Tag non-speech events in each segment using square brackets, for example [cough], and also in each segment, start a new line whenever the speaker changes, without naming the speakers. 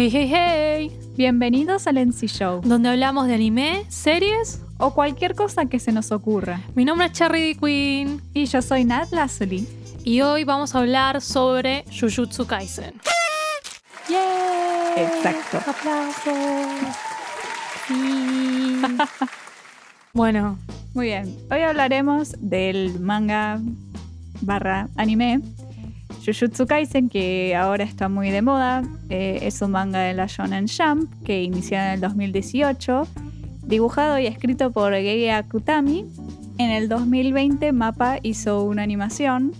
Hey, hey, hey.
Bienvenidos al NC Show
Donde hablamos de anime, series.
o cualquier cosa que se nos ocurra.
Mi nombre es Cherry Queen
Y yo soy Nat Lazuli.
y hoy vamos a hablar sobre Jujutsu Kaisen. ¡Yay!
Exacto.
¡Aplausos! [laughs] Sí. bueno,
Muy bien. Hoy hablaremos del manga barra anime Jujutsu Kaisen, que ahora está muy de moda. Eh, es un manga de la Shonen Jump que inició en el 2018, dibujado y escrito por Gege Akutami. En el 2020 Mappa hizo una animación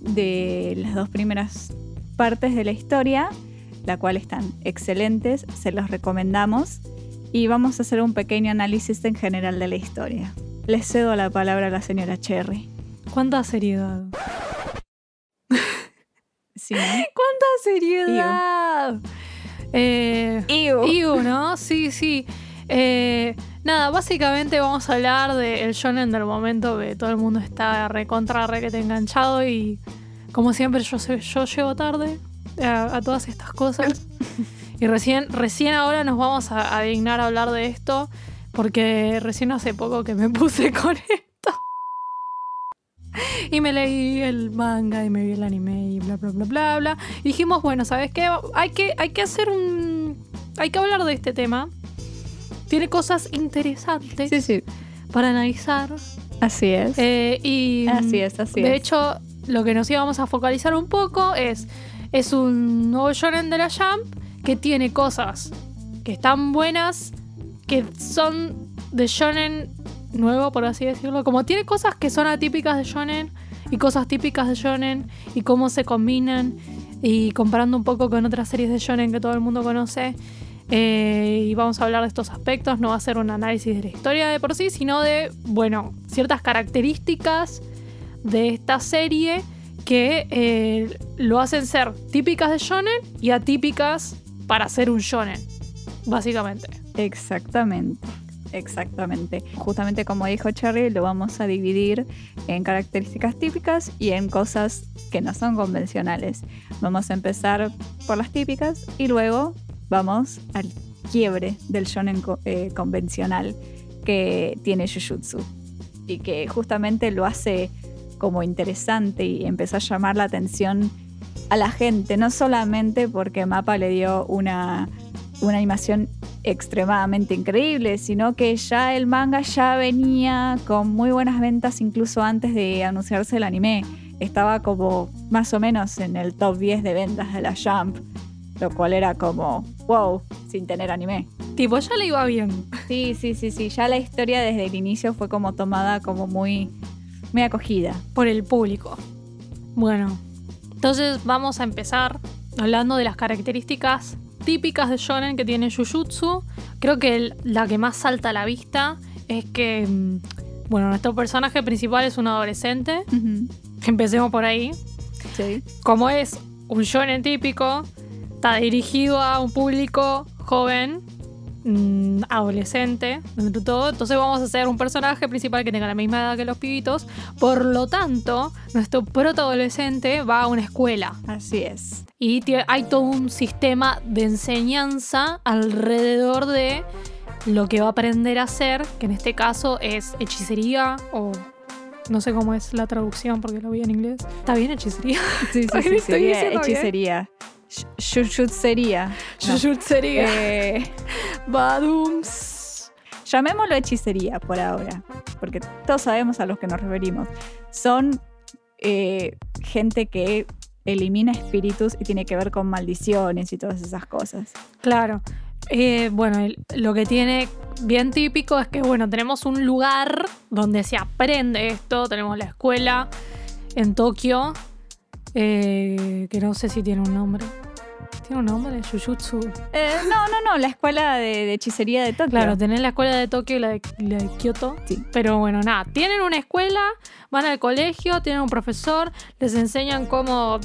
de las dos primeras partes de la historia, la cual están excelentes, se los recomendamos. Y vamos a hacer un pequeño análisis en general de la historia. Les cedo la palabra a la señora Cherry.
¿cuánta seriedad? ¡Cuánta seriedad! Eh,
Iu.
Iu, ¿no? Sí, sí. Eh, nada, básicamente vamos a hablar del shonen del momento que todo el mundo está recontra, re que te enganchado y como siempre yo, yo llego tarde a, a todas estas cosas. [laughs] y recién, recién ahora nos vamos a, a dignar a hablar de esto porque recién hace poco que me puse [laughs] con esto. [laughs] Y me leí el manga y me vi el anime y bla bla bla bla bla. Y dijimos, bueno, ¿sabes qué? Hay que, hay que hacer un. Hay que hablar de este tema. Tiene cosas interesantes
Sí, sí.
para analizar.
Así es.
Eh, y
así es, así
de
es.
hecho, lo que nos íbamos a focalizar un poco es. Es un nuevo shonen de la Jump que tiene cosas que están buenas, que son de shonen nuevo, por así decirlo. Como tiene cosas que son atípicas de shonen y cosas típicas de shonen y cómo se combinan y comparando un poco con otras series de shonen que todo el mundo conoce. Eh, y vamos a hablar de estos aspectos. No va a ser un análisis de la historia de por sí, sino de, bueno, ciertas características de esta serie que eh, lo hacen ser típicas de shonen y atípicas para ser un shonen, básicamente.
Exactamente. Exactamente. Justamente como dijo Cherry, lo vamos a dividir en características típicas y en cosas que no son convencionales. Vamos a empezar por las típicas y luego vamos al quiebre del shonen eh, convencional que tiene Jujutsu y que justamente lo hace como interesante y empezó a llamar la atención a la gente, no solamente porque Mapa le dio una, una animación extremadamente increíble, sino que ya el manga ya venía con muy buenas ventas incluso antes de anunciarse el anime. Estaba como más o menos en el top 10 de ventas de la Jump, lo cual era como, wow, sin tener anime.
Tipo, ya le iba bien.
Sí, sí, sí, sí, ya la historia desde el inicio fue como tomada como muy, muy acogida.
por el público. Bueno, entonces vamos a empezar hablando de las características típicas de shonen que tiene Jujutsu. Creo que el- la que más salta a la vista es que, mm, bueno, nuestro personaje principal es un adolescente. Empecemos por ahí.
Sí.
Como es un shonen típico, está dirigido a un público joven, mm, adolescente, dentro de todo. Entonces vamos a hacer un personaje principal que tenga la misma edad que los pibitos. Por lo tanto, nuestro protoadolescente va a una escuela.
Así es.
Y hay todo un sistema de enseñanza alrededor de lo que va a aprender a hacer, que en este caso es hechicería o no sé cómo es la traducción porque lo vi en inglés. ¿Está bien hechicería? [laughs]
Sí, sí, [laughs] sí, sería hechicería. No.
Jujutsería.
Eh, [laughs]
Badums.
llamémoslo hechicería por ahora, porque todos sabemos a los que nos referimos. Son eh, gente que elimina espíritus y tiene que ver con maldiciones y todas esas cosas.
Claro. Eh, bueno, lo que tiene bien típico es que, bueno, tenemos un lugar donde se aprende esto. Tenemos la escuela en Tokio, eh, que no sé si tiene un nombre. ¿Tiene un nombre? Jujutsu.
Eh, no, no, no, la escuela de, de hechicería de Tokio.
Claro, tenés la escuela de Tokio y la de, la de Kioto.
Sí.
Pero bueno, nada, tienen una escuela, van al colegio, tienen un profesor, les enseñan cómo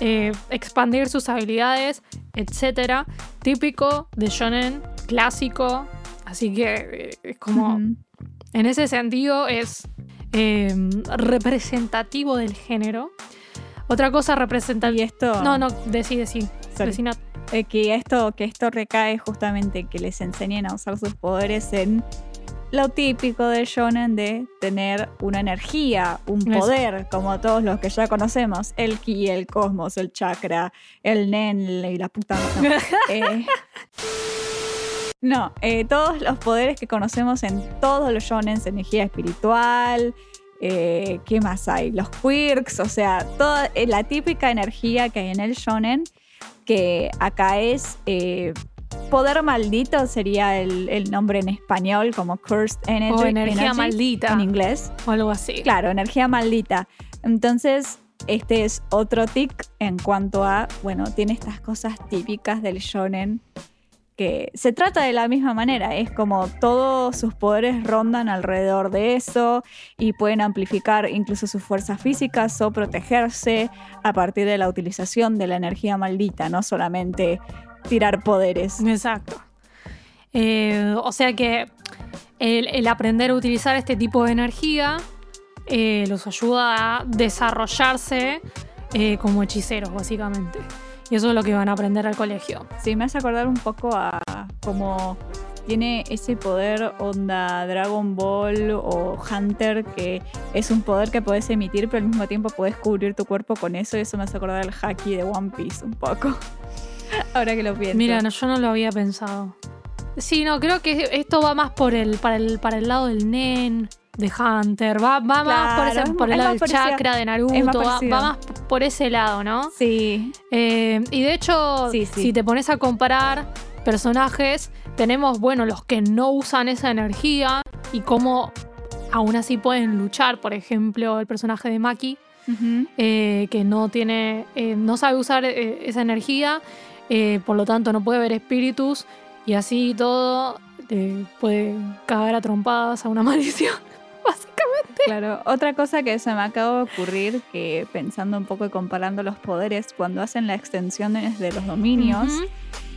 eh, expandir sus habilidades, etcétera. Típico de shonen, clásico. Así que eh, es como, en ese sentido, es representativo del género. Otra cosa representativa.
Y esto.
No, no, decí, decí.
Eh, que, esto, que esto recae justamente que les enseñen a usar sus poderes en lo típico de shonen de tener una energía, un
Eso.
poder, como todos los que ya conocemos, el ki, el cosmos, el chakra, el nen y la puta. No, [laughs] Eh, no, eh, todos los poderes que conocemos en todos los shonen, energía espiritual, eh, ¿qué más hay? Los quirks, o sea, toda la típica energía que hay en el shonen, que acá es eh, poder maldito, sería el, el nombre en español, como cursed energy.
o energía
energy
maldita.
En inglés.
O algo así.
Claro, energía maldita. Entonces, este es otro tic en cuanto a, bueno, tiene estas cosas típicas del shonen que se trata de la misma manera, es como todos sus poderes rondan alrededor de eso y pueden amplificar incluso sus fuerzas físicas o protegerse a partir de la utilización de la energía maldita, no solamente tirar poderes.
Exacto. Eh, o sea que el, aprender a utilizar este tipo de energía eh, los ayuda a desarrollarse eh, como hechiceros, básicamente. Y eso es lo que van a aprender al colegio.
Sí, me hace acordar un poco a como tiene ese poder onda Dragon Ball o Hunter, que es un poder que puedes emitir, pero al mismo tiempo puedes cubrir tu cuerpo con eso. Y eso me hace acordar al haki de One Piece un poco. [laughs] Ahora que lo pienso.
Mira, no, yo no lo había pensado. Sí, no, creo que esto va más por el, para, el, para el lado del Nen, de Hunter. Va, va más por, ese- por el lado del chakra de Naruto. Va, más por ese lado, ¿no?
Sí,
Eh, y de hecho,
Sí, sí.
si te pones a comparar personajes, tenemos, bueno, los que no usan esa energía y cómo aún así pueden luchar. Por ejemplo, el personaje de Maki, eh, que no tiene, eh, no sabe usar esa energía, por lo tanto no puede ver espíritus y así todo puede cagar a trompadas a una [laughs] maldición. Básicamente.
Claro, otra cosa que se me acaba de ocurrir, que pensando un poco y comparando los poderes, cuando hacen las extensiones de los dominios,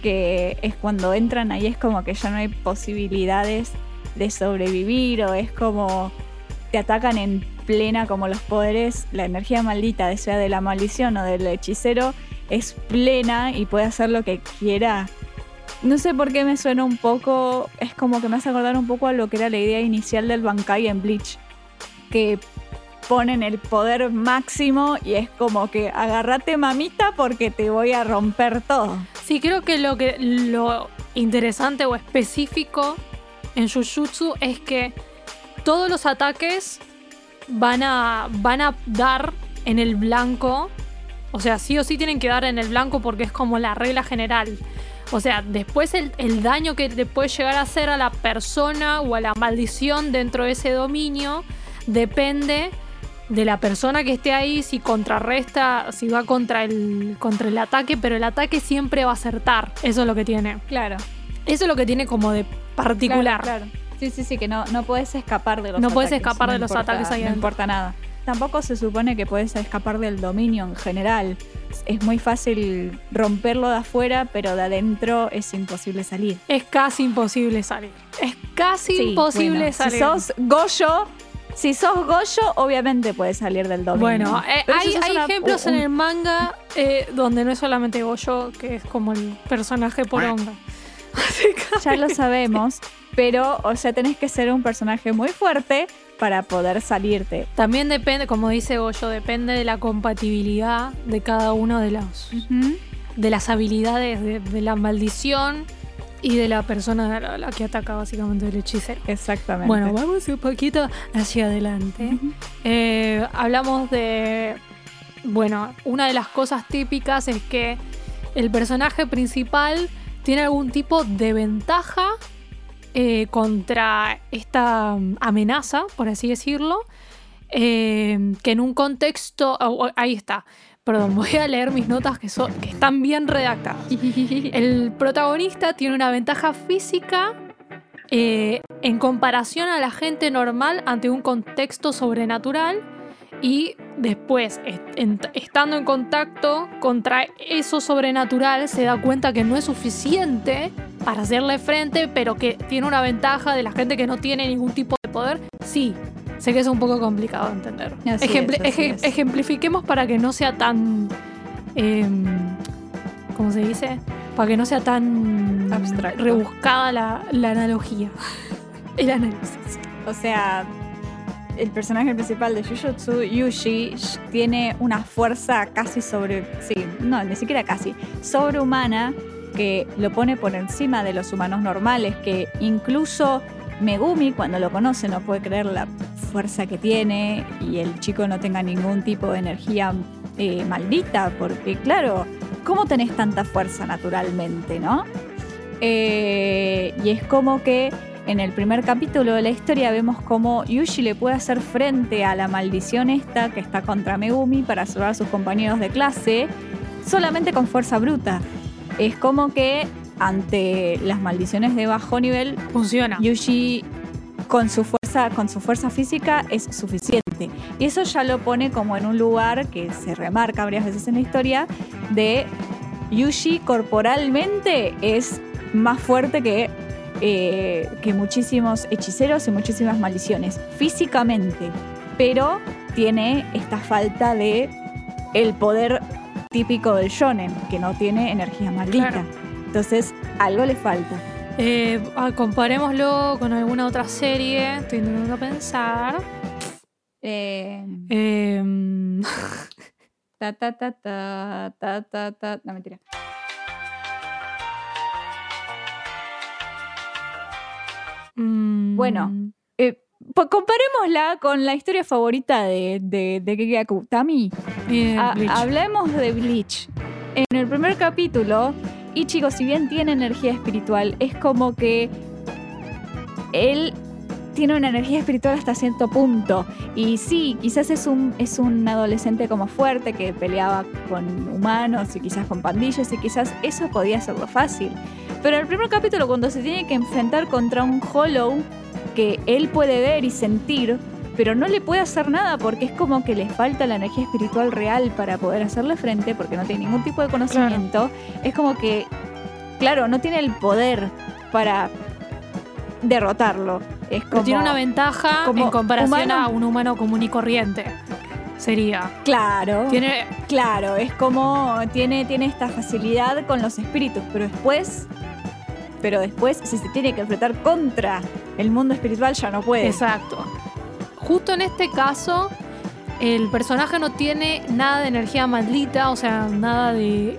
que es cuando entran ahí es como que ya no hay posibilidades de sobrevivir o es como te atacan en plena como los poderes, la energía maldita, sea de la maldición o del hechicero, es plena y puede hacer lo que quiera. No sé por qué me suena un poco, es como que me hace acordar un poco a lo que era la idea inicial del Bankai en Bleach, que ponen el poder máximo y es como que agárrate mamita porque te voy a romper todo.
Sí, creo que lo que lo interesante o específico en Jujutsu es que todos los ataques van a, van a dar en el blanco. O sea, sí o sí tienen que dar en el blanco porque es como la regla general. O sea, después el, el daño que le puede llegar a hacer a la persona o a la maldición dentro de ese dominio depende de la persona que esté ahí, si contrarresta, si va contra el, contra el ataque, pero el ataque siempre va a acertar. Eso es lo que tiene.
Claro.
Eso es lo que tiene como de particular.
Claro, claro. Sí, sí, sí, que no, no puedes escapar de los
No
ataques.
puedes escapar de los ataques ahí
No
adentro.
importa nada. Tampoco se supone que puedes escapar del dominio en general. Es muy fácil romperlo de afuera, pero de adentro es imposible salir.
Es casi imposible salir. Es casi
Sí,
imposible
bueno,
salir.
Si sos Goyo, si sos Goyo, obviamente puedes salir del dominio.
Bueno, eh, hay, hay
una-
ejemplos
un-
en el manga eh, donde no es solamente Goyo, que es como el personaje poronga. [laughs]
Ya lo [laughs] sabemos, pero, o sea, tenés que ser un personaje muy fuerte para poder salirte.
También depende, como dice Goyo, depende de la compatibilidad de cada uno de los de las habilidades de, de la maldición y de la persona a la, que ataca básicamente el hechicero.
Exactamente.
Bueno, vamos un poquito hacia adelante. Eh, hablamos de. Bueno, una de las cosas típicas es que el personaje principal tiene algún tipo de ventaja eh, contra esta mm, amenaza, por así decirlo, eh, que en un contexto... oh, oh, ahí está. Perdón, [laughs] voy a leer mis notas que, son, que están bien redactadas. [laughs] El protagonista tiene una ventaja física eh, en comparación a la gente normal ante un contexto sobrenatural y después, estando en contacto contra eso sobrenatural, se da cuenta que no es suficiente para hacerle frente, pero que tiene una ventaja de la gente que no tiene ningún tipo de poder. Sí, sé que es un poco complicado de entender.
Es, es.
Ejemplifiquemos para que no sea tan... em, ¿Cómo se dice? para que no sea tan
Abstracto.
rebuscada la, la analogía. [laughs] El análisis.
O sea, el personaje principal de Jujutsu, Yushi, sh- tiene una fuerza casi sobre. Sí, no, ni siquiera casi. Sobrehumana que lo pone por encima de los humanos normales. Que incluso Megumi, cuando lo conoce, no puede creer la fuerza que tiene y el chico no tenga ningún tipo de energía eh, maldita. Porque, claro, ¿cómo tenés tanta fuerza naturalmente, no? Eh, y es como que en el primer capítulo de la historia vemos cómo Yushi le puede hacer frente a la maldición esta que está contra Megumi para salvar a sus compañeros de clase solamente con fuerza bruta. Es como que ante las maldiciones de bajo nivel,
Funciona.
Yushi con su fuerza, con su fuerza física es suficiente. Y eso ya lo pone como en un lugar que se remarca varias veces en la historia de Yushi corporalmente es más fuerte que, eh, que muchísimos hechiceros y muchísimas maldiciones. Físicamente. Pero tiene esta falta de el poder típico del shonen, que no tiene energía maldita.
Claro.
Entonces, algo le falta.
Eh, ah, comparémoslo con alguna otra serie. Estoy intentando pensar.
Eh,
Em, [laughs]
ta, ta, ta, ta, ta, ta, ta. No, mentira.
Mm,
Bueno. Eh, pues comparémosla con la historia favorita de, de, de Gege Akutami. Ha-
Bleach.
hablemos de Bleach. En el primer capítulo, Ichigo, si bien tiene energía espiritual, es como que él tiene una energía espiritual hasta cierto punto. Y sí, quizás es un, es un adolescente como fuerte que peleaba con humanos y quizás con pandillas y quizás eso podía serlo fácil. Pero en el primer capítulo, cuando se tiene que enfrentar contra un Hollow que él puede ver y sentir, pero no le puede hacer nada porque es como que le falta la energía espiritual real para poder hacerle frente porque no tiene ningún tipo de conocimiento. Es como que, claro, no tiene el poder para derrotarlo. Es
Pero
como,
tiene una ventaja
como
en comparación
humano-
a un humano común y corriente. Sería.
Claro,
Tiene.
claro, es como tiene, tiene esta facilidad con los espíritus, pero después, pero después si se tiene que enfrentar contra el mundo espiritual ya no puede.
Exacto. Justo en este caso, el personaje no tiene nada de energía maldita, o sea, nada de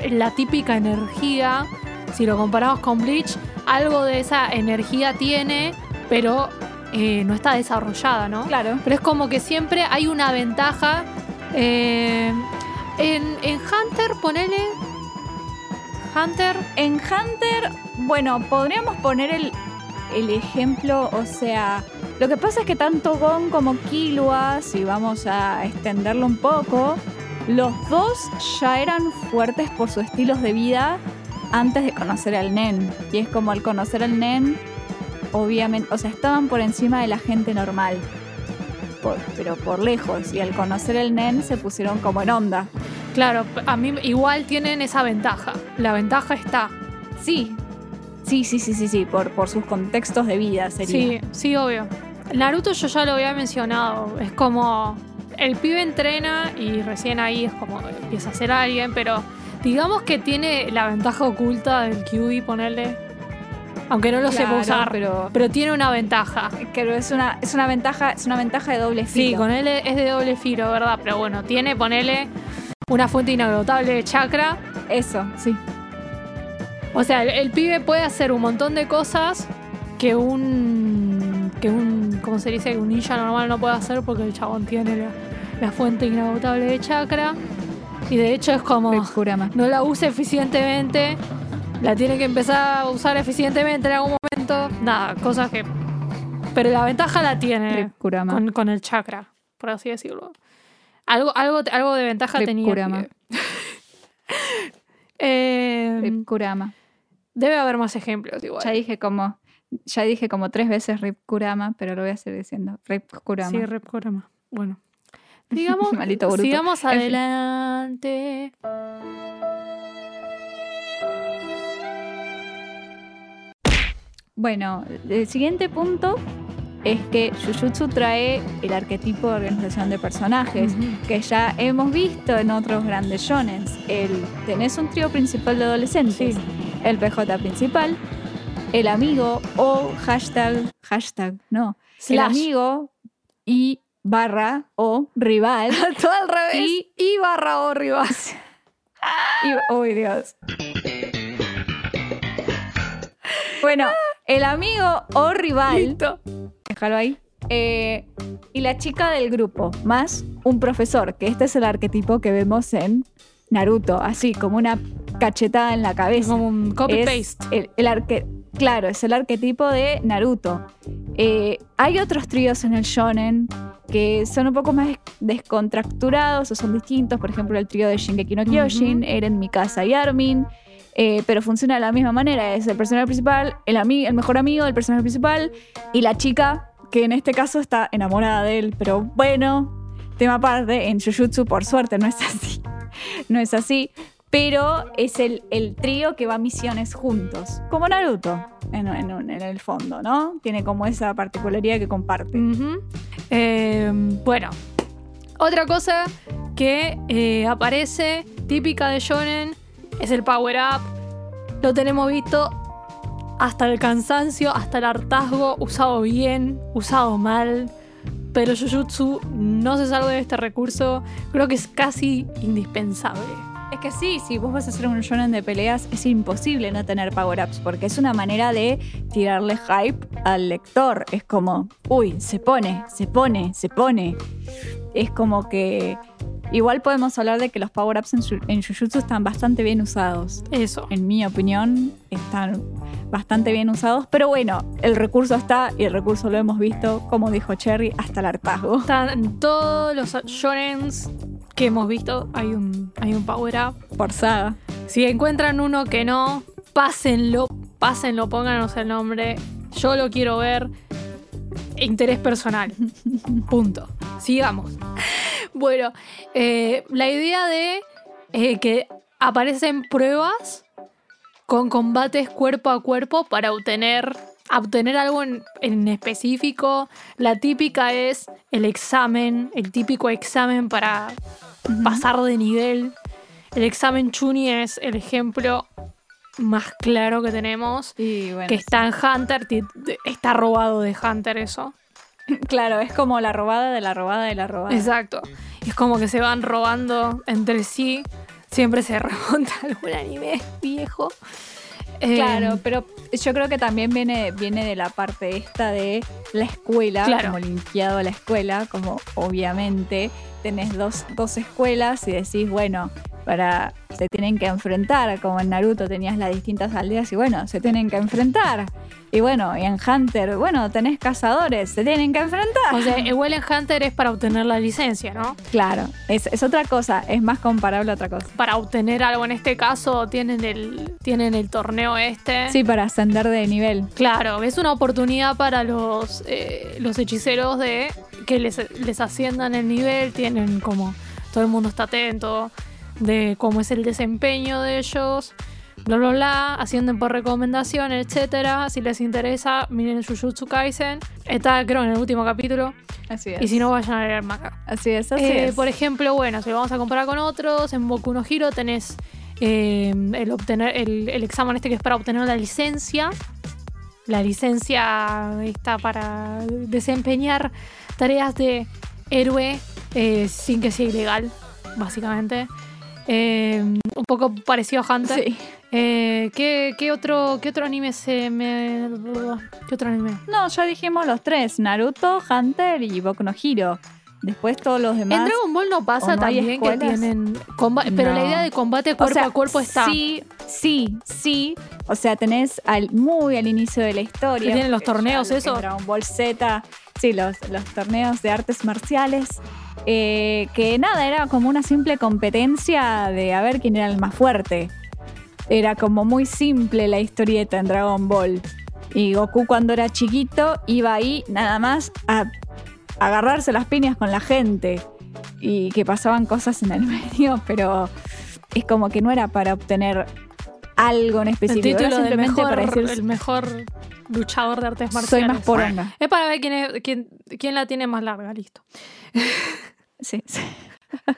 el la típica energía. Si lo comparamos con Bleach, algo de esa energía tiene, pero eh, no está desarrollada, ¿no?
Claro.
Pero es como que siempre hay una ventaja. eh, en, en Hunter, ponele. Hunter.
En Hunter, bueno, podríamos poner el, el ejemplo, o sea, lo que pasa es que tanto Gon como Killua, si vamos a extenderlo un poco, los dos ya eran fuertes por sus estilos de vida antes de conocer al Nen. Y es como al conocer al Nen, obviamente, o sea, estaban por encima de la gente normal. Por- pero por lejos. Y al conocer el Nen se pusieron como en onda.
Claro, a mí igual tienen esa ventaja. La ventaja está.
Sí, sí, sí, sí, sí, sí, por, por sus contextos de vida sería.
Sí, sí, obvio. Naruto yo ya lo había mencionado. Es como. El pibe entrena y recién ahí es como empieza a ser alguien, pero digamos que tiene la ventaja oculta del QB, ponerle. Aunque no lo sepa
Claro,
usar, pero,
pero,
tiene una ventaja.
pero es una, es una ventaja, es una ventaja de doble filo.
Sí, con él es de doble filo, ¿verdad? Pero bueno, tiene, ponele, una fuente inagotable de chakra.
Eso, sí.
O sea, el, el pibe puede hacer un montón de cosas que un. que un. ¿Cómo se dice? Un ninja normal no puede hacer porque el chabón tiene la, la fuente inagotable de chakra. Y de hecho es como. No la usa eficientemente. La tiene que empezar a usar eficientemente en algún momento. Nada, cosas que. Pero la ventaja la tiene con, con el chakra, por así decirlo. Algo, algo, algo de ventaja
Rip
tenía.
Kurama. [laughs]
Eh,
Rip Kurama.
Debe haber más ejemplos igual.
Ya dije como, ya dije como tres veces Rip Kurama, pero lo voy a seguir diciendo. Rip Kurama.
Sí, Rip Kurama. Bueno. [laughs] Digamos, sigamos adelante.
Bueno, el siguiente punto es que Jujutsu trae el arquetipo de organización de personajes que ya hemos visto en otros grandes shonens. El, tenés un trío principal de adolescentes,
Sí.
el PJ principal, el amigo o hashtag, hashtag, no, el
Slash.
amigo y barra o rival. [laughs]
Todo al revés.
Y-
Y, barra o rival. [laughs]
y, uy, Dios. Bueno, el amigo o rival,
Listo.
déjalo ahí, eh, y la chica del grupo, más un profesor, que este es el arquetipo que vemos en Naruto, así como una cachetada en la cabeza.
Como un copy-paste.
El, el arque- claro, es el arquetipo de Naruto. Eh, hay otros tríos en el shonen que son un poco más des- descontracturados o son distintos. Por ejemplo, el trío de Shingeki no Kyojin,
Ujú.
Eren, Mikasa y Armin. Eh, pero funciona de la misma manera. Es el personaje principal, el, el mejor amigo del personaje principal y la chica que en este caso está enamorada de él. Pero bueno, tema aparte, en Jujutsu por suerte no es así. [laughs] No es así. Pero es el, el trío que va a misiones juntos. Como Naruto, en, en el fondo, ¿no? Tiene como esa particularidad que comparte.
Eh, bueno, otra cosa que eh, aparece típica de Shonen es el power up. Lo tenemos visto hasta el cansancio, hasta el hartazgo, usado bien, usado mal. Pero Jujutsu no se salva de este recurso. Creo que es casi indispensable.
Es que sí, si vos vas a hacer un shonen de peleas, es imposible no tener power-ups, porque es una manera de tirarle hype al lector. Es como, uy, se pone, se pone, se pone. Es como que. Igual podemos hablar de que los power-ups en, Ju- en Jujutsu están bastante bien usados.
Eso.
En mi opinión, están bastante bien usados. Pero bueno, el recurso está y el recurso lo hemos visto, como dijo Cherry, hasta el hartazgo.
Están todos los shonens que hemos visto. Hay un, hay un power up.
Por saga.
Si encuentran uno que no, pásenlo, pásenlo, pónganos el nombre. Yo lo quiero ver. Interés personal. Punto. Sigamos. Bueno, eh, la idea de eh, que aparecen pruebas con combates cuerpo a cuerpo para obtener, obtener algo en, en específico. La típica es el examen, el típico examen para pasar de nivel. El examen Chuni es el ejemplo más claro que tenemos.
Y bueno,
Que está en Hunter, está robado de Hunter eso. [laughs]
claro, es como la robada de la robada de la robada.
Exacto. Y es como que se van robando entre sí. Siempre se [laughs] remonta algún anime viejo. Eh,
Claro, pero yo creo que también viene, viene de la parte esta de la escuela,
Claro.
como limpiado la escuela, como obviamente tenés dos, dos escuelas y decís, bueno, para se tienen que enfrentar, como en Naruto tenías las distintas aldeas y bueno, se tienen que enfrentar. Y bueno, y en Hunter, bueno, tenés cazadores, se tienen que enfrentar.
O sea, igual en Hunter es para obtener la licencia, ¿no?
Claro, es, es otra cosa, es más comparable a otra cosa.
Para obtener algo en este caso tienen el, tienen el torneo este.
Sí, para ascender de nivel.
Claro, es una oportunidad para los, eh, los hechiceros de que les, les asciendan el nivel, tienen como todo el mundo está atento de cómo es el desempeño de ellos, bla bla bla, ascienden por recomendación, etcétera. Si les interesa, miren Jujutsu Kaisen. Está creo en el último capítulo.
Así es.
Y si no, vayan a leer manga.
así es, así
Eh,
es.
Por ejemplo, bueno, si lo vamos a comparar con otros, en Boku no Hero tenés eh, el, obtener, el, el examen este que es para obtener la licencia. La licencia está para desempeñar tareas de héroe eh, sin que sea ilegal, básicamente. Eh, un poco parecido a Hunter.
Sí.
Eh, ¿qué, qué otro, ¿Qué otro anime se me... ¿Qué otro anime?
No, ya dijimos los tres: Naruto, Hunter y Boku no Hero. Después todos los demás.
En Dragon Ball no pasa
¿O no
también que tienen pero
No.
la idea de combate
O
cuerpo
sea,
a cuerpo está.
Sí, sí, sí. O sea, tenés al, muy al inicio de la historia.
Tienen los torneos, eso.
es Dragon Ball Z. Sí, los, los torneos de artes marciales. eh, que nada, era como una simple competencia de a ver quién era el más fuerte. Era como muy simple la historieta en Dragon Ball. Y Goku cuando era chiquito iba ahí nada más a agarrarse las piñas con la gente. Y que pasaban cosas en el [laughs] medio, pero es como que no era para obtener algo en
El
específico. era
título del mejor,
para decir
el mejor luchador de artes marciales.
soy más poronga.
Es para ver quién, es- quién, quién la tiene más larga, listo. [laughs]
Sí, sí. [laughs]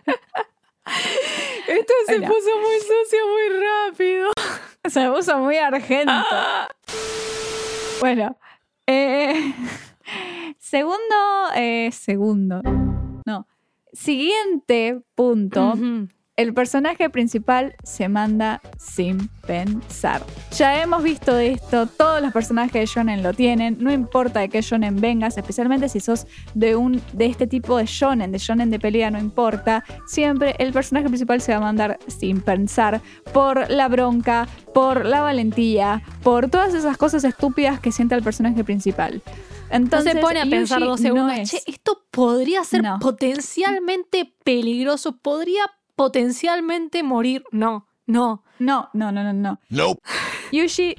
Esto
se
puso muy sucio muy rápido. [laughs]
Se puso muy argento. Bueno, eh, segundo, eh, segundo, no, siguiente punto. El personaje principal se manda sin pensar. Ya hemos visto esto, todos los personajes de shonen lo tienen, no importa de qué shonen vengas, especialmente si sos de un de este tipo de shonen, de shonen de pelea, no importa, siempre el personaje principal se va a mandar sin pensar por la bronca, por la valentía, por todas esas cosas estúpidas que siente el personaje principal.
No
Entonces,
se pone a pensar
Yuji
dos
no
segundos.
es-
Che, esto podría ser
No.
potencialmente peligroso. Podría potencialmente morir. No, no.
No, no, no, no, no.
Nope.
Yushi,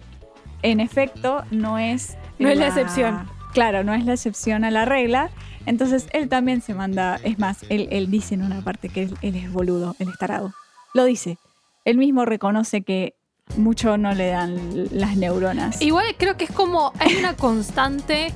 en efecto, no es.
No es la excepción.
Claro, no es la excepción a la regla. Entonces él también se manda. Es más, él, él dice en una parte que él, él es boludo, él es tarado. Lo dice. Él mismo reconoce que mucho no le dan las neuronas.
Igual creo que es como. Hay una constante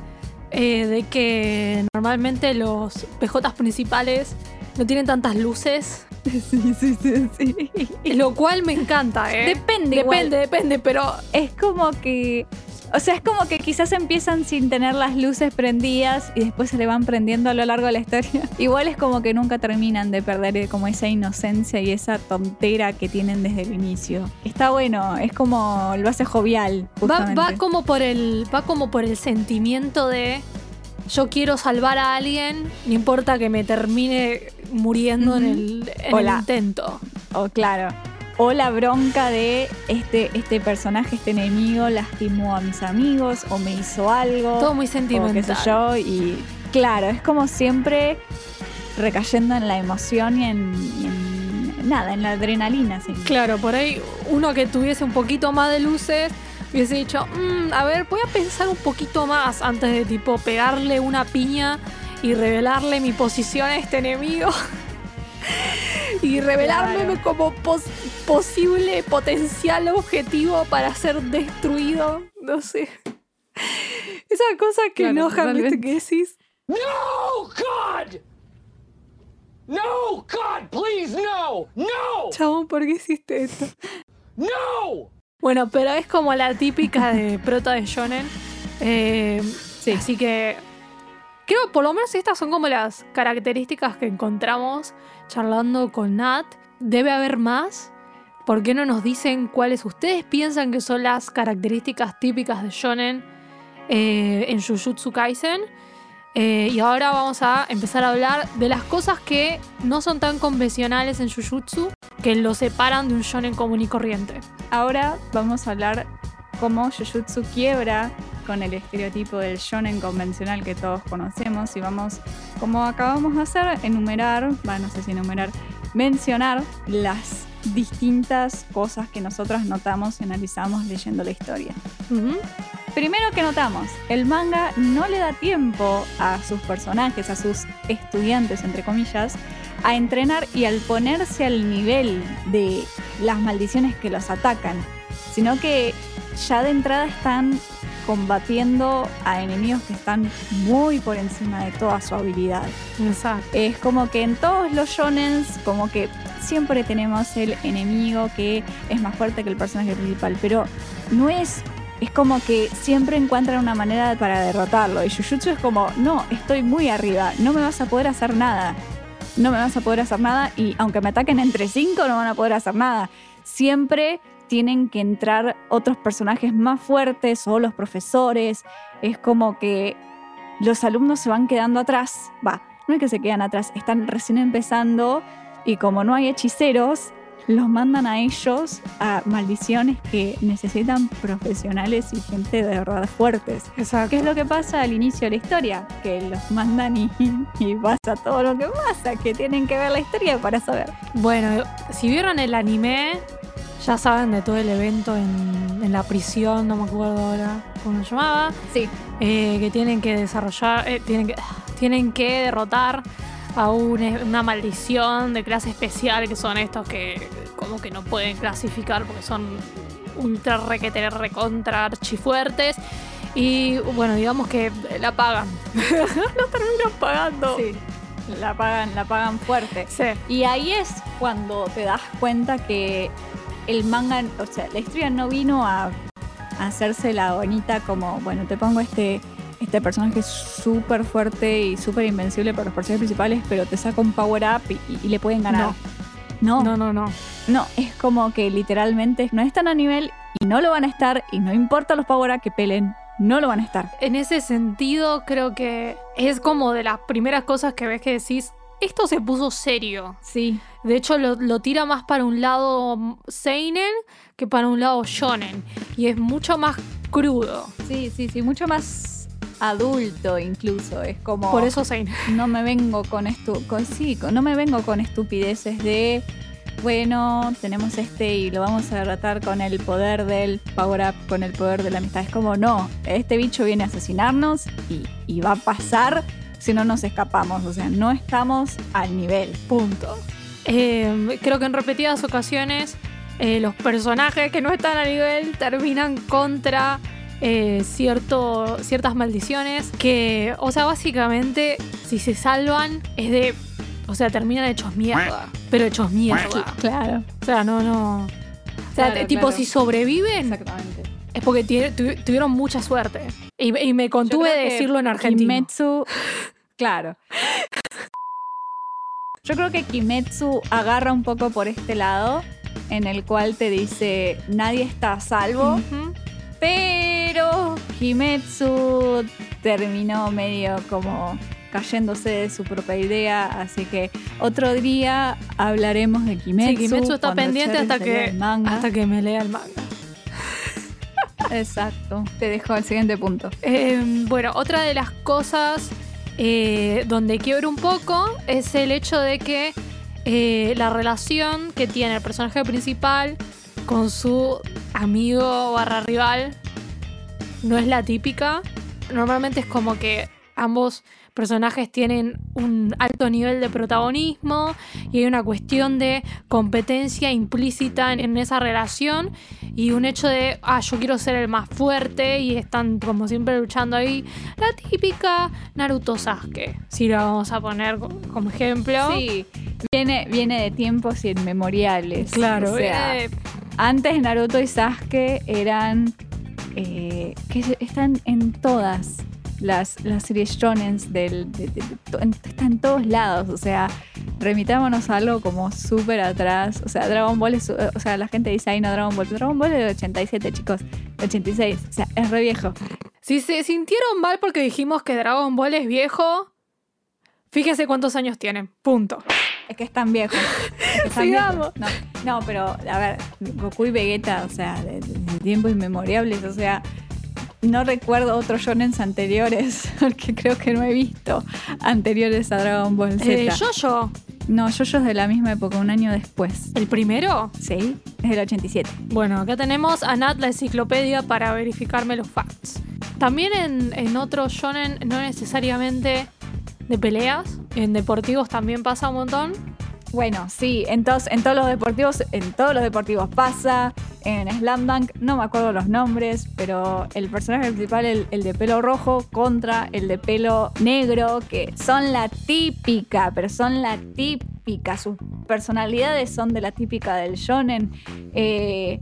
eh, de que normalmente los PJs principales no tienen tantas luces.
Sí, sí, sí, sí. [laughs]
Lo cual me encanta, ¿eh?
Depende, igual.
Depende, depende, pero
Es como que. O sea, es como que quizás empiezan sin tener las luces prendidas y después se le van prendiendo a lo largo de la historia. [laughs] Igual es como que nunca terminan de perder eh, como esa inocencia y esa tontera que tienen desde el inicio. Está bueno, es como lo hace jovial.
va, va como por el. Va como por el sentimiento de. Yo quiero salvar a alguien, no importa que me termine muriendo en el, en el
Hola.
intento.
O claro. O la bronca de este, este personaje, este enemigo, lastimó a mis amigos o me hizo algo.
Todo muy
o qué
sentimental.
sé yo. Y claro, es como siempre recayendo en la emoción y en, y en nada, en la adrenalina. sí.
Claro, por ahí uno que tuviese un poquito más de luces hubiese dicho, "Mm, a ver, voy a pensar un poquito más antes de tipo pegarle una piña y revelarle mi posición a este enemigo. [laughs] y revelarme
Claro.
como pos- posible potencial objetivo para ser destruido. No sé. Esa cosa que
Claro,
enoja, ¿viste? Que decís,
No, God! No, God, please, no! No!
chabón, ¿por qué hiciste esto?
No!
Bueno, pero es como la típica de prota de shonen. Eh,
Sí.
Así que creo por lo menos estas son como las características que encontramos charlando con Nat. Debe haber más. ¿Por qué no nos dicen cuáles ustedes piensan que son las características típicas de shonen eh, en Jujutsu Kaisen? Eh, y ahora vamos a empezar a hablar de las cosas que no son tan convencionales en Jujutsu, que lo separan de un shonen común y corriente.
Ahora vamos a hablar cómo Jujutsu quiebra con el estereotipo del shonen convencional que todos conocemos y vamos, como acabamos de hacer, enumerar, va, no sé si enumerar, mencionar las distintas cosas que nosotros notamos y analizamos leyendo la historia. Primero que notamos, el manga no le da tiempo a sus personajes, a sus estudiantes, entre comillas, a entrenar y al ponerse al nivel de las maldiciones que los atacan, sino que ya de entrada están combatiendo a enemigos que están muy por encima de toda su habilidad.
Exacto.
Es como que en todos los shonens, como que siempre tenemos el enemigo que es más fuerte que el personaje principal, pero no es. Es como que siempre encuentran una manera para derrotarlo. Y Jujutsu es como, no, estoy muy arriba, no me vas a poder hacer nada. No me vas a poder hacer nada y aunque me ataquen entre cinco no van a poder hacer nada. Siempre tienen que entrar otros personajes más fuertes o los profesores. Es como que los alumnos se van quedando atrás. Va, no es que se quedan atrás, están recién empezando y como no hay hechiceros, los mandan a ellos a maldiciones que necesitan profesionales y gente de verdad fuertes.
Exacto.
¿Qué es lo que pasa al inicio de la historia? Que los mandan y, y pasa todo lo que pasa, que tienen que ver la historia para saber.
Bueno, si vieron el anime, ya saben de todo el evento en, en la prisión, no me acuerdo ahora cómo se llamaba,
Sí,
eh, que tienen que desarrollar, eh, tienen, que, [sighs] tienen que derrotar a un- una maldición de clase especial, que son estos que como que no pueden clasificar porque son ultra requete recontra archifuertes. Y bueno, digamos que la pagan. [laughs] no terminan pagando.
Sí, la pagan, la pagan fuerte.
Sí.
Y ahí es cuando te das cuenta que el manga, o sea, la historia no vino a, a hacerse la bonita como, bueno, te pongo este, este personaje súper fuerte y súper invencible para los personajes principales, pero te saca un power up y, y le pueden ganar. No.
No, no, no.
no, es como que literalmente no están a nivel y no lo van a estar y no importa los power up que pelen, no lo van a estar.
En ese sentido, creo que es como de las primeras cosas que ves que decís, esto se puso serio.
Sí,
De hecho, lo, lo tira más para un lado Seinen que para un lado Shonen. Y es mucho más crudo.
sí, sí, sí, mucho más adulto incluso, es como...
Por eso Seinen. [laughs]
no me vengo con esto, con, sí, con- no me vengo con estupideces de, bueno, tenemos este y lo vamos a tratar con el poder del power up, con el poder de la amistad. Es como, no, este bicho viene a asesinarnos y, y va a pasar si no nos escapamos. O sea, no estamos al nivel.
Punto. Eh, creo que en repetidas ocasiones eh, los personajes que no están a nivel terminan contra eh, cierto, ciertas maldiciones que, o sea, básicamente si se salvan es de, o sea, terminan hechos mierda, pero hechos mierda.
Claro,
O sea, no, no. O sea,
Claro,
tipo,
claro.
si sobreviven
exactamente.
es porque tuvieron mucha suerte. Y, y me contuve de decirlo en argentino.
Kimetsu, claro. Yo creo que Kimetsu agarra un poco por este lado, en el cual te dice, nadie está a salvo, pero Kimetsu terminó medio como cayéndose de su propia idea, así que otro día hablaremos de Kimetsu.
Sí, Kimetsu está pendiente hasta que, hasta que me lea el manga.
Exacto. Te dejo al siguiente punto.
Eh, bueno, otra de las cosas eh, donde quiebro un poco es el hecho de que eh, la relación que tiene el personaje principal con su amigo barra rival no es la típica. Normalmente es como que ambos personajes tienen un alto nivel de protagonismo y hay una cuestión de competencia implícita en, en esa relación y un hecho de, ah, yo quiero ser el más fuerte y están como siempre luchando ahí. La típica Naruto Sasuke, si la vamos a poner co- como ejemplo.
Sí, viene, viene de tiempos inmemoriales.
Claro,
O sea,
eh,
Antes Naruto y Sasuke eran. eh, que están en todas las, las series shonens del. de- de- de- to- en- está en todos lados. O sea, remitámonos a algo como súper atrás. O sea, Dragon Ball es. O sea, la gente dice, ay, no, Dragon Ball. Dragon Ball es del 87, chicos. 86. O sea, es re viejo.
si se sintieron mal porque dijimos que Dragon Ball es viejo, fíjense cuántos años tienen. Punto.
Es que es tan viejo. Es [laughs] que es tan
Sigamos.
viejo. No, no, pero a ver, Goku y Vegeta, o sea, de, tiempos inmemorables, o sea, no recuerdo otros shonens anteriores, [laughs] porque creo que no he visto anteriores a Dragon Ball Z.
Eh, Jojo,
No, yo es de la misma época, un año después.
el primero.
Sí, es del 87.
Bueno, acá tenemos a Nat la enciclopedia para verificarme los facts. También en, en otros shonen, no necesariamente de peleas, en deportivos también pasa un montón.
Bueno, sí, en todos, los deportivos, en todos los deportivos pasa. En Slam Dunk, no me acuerdo los nombres, pero el personaje principal, el, el de pelo rojo, contra el de pelo negro, que son la típica, pero son la típica. Sus personalidades son de la típica del shonen. Eh,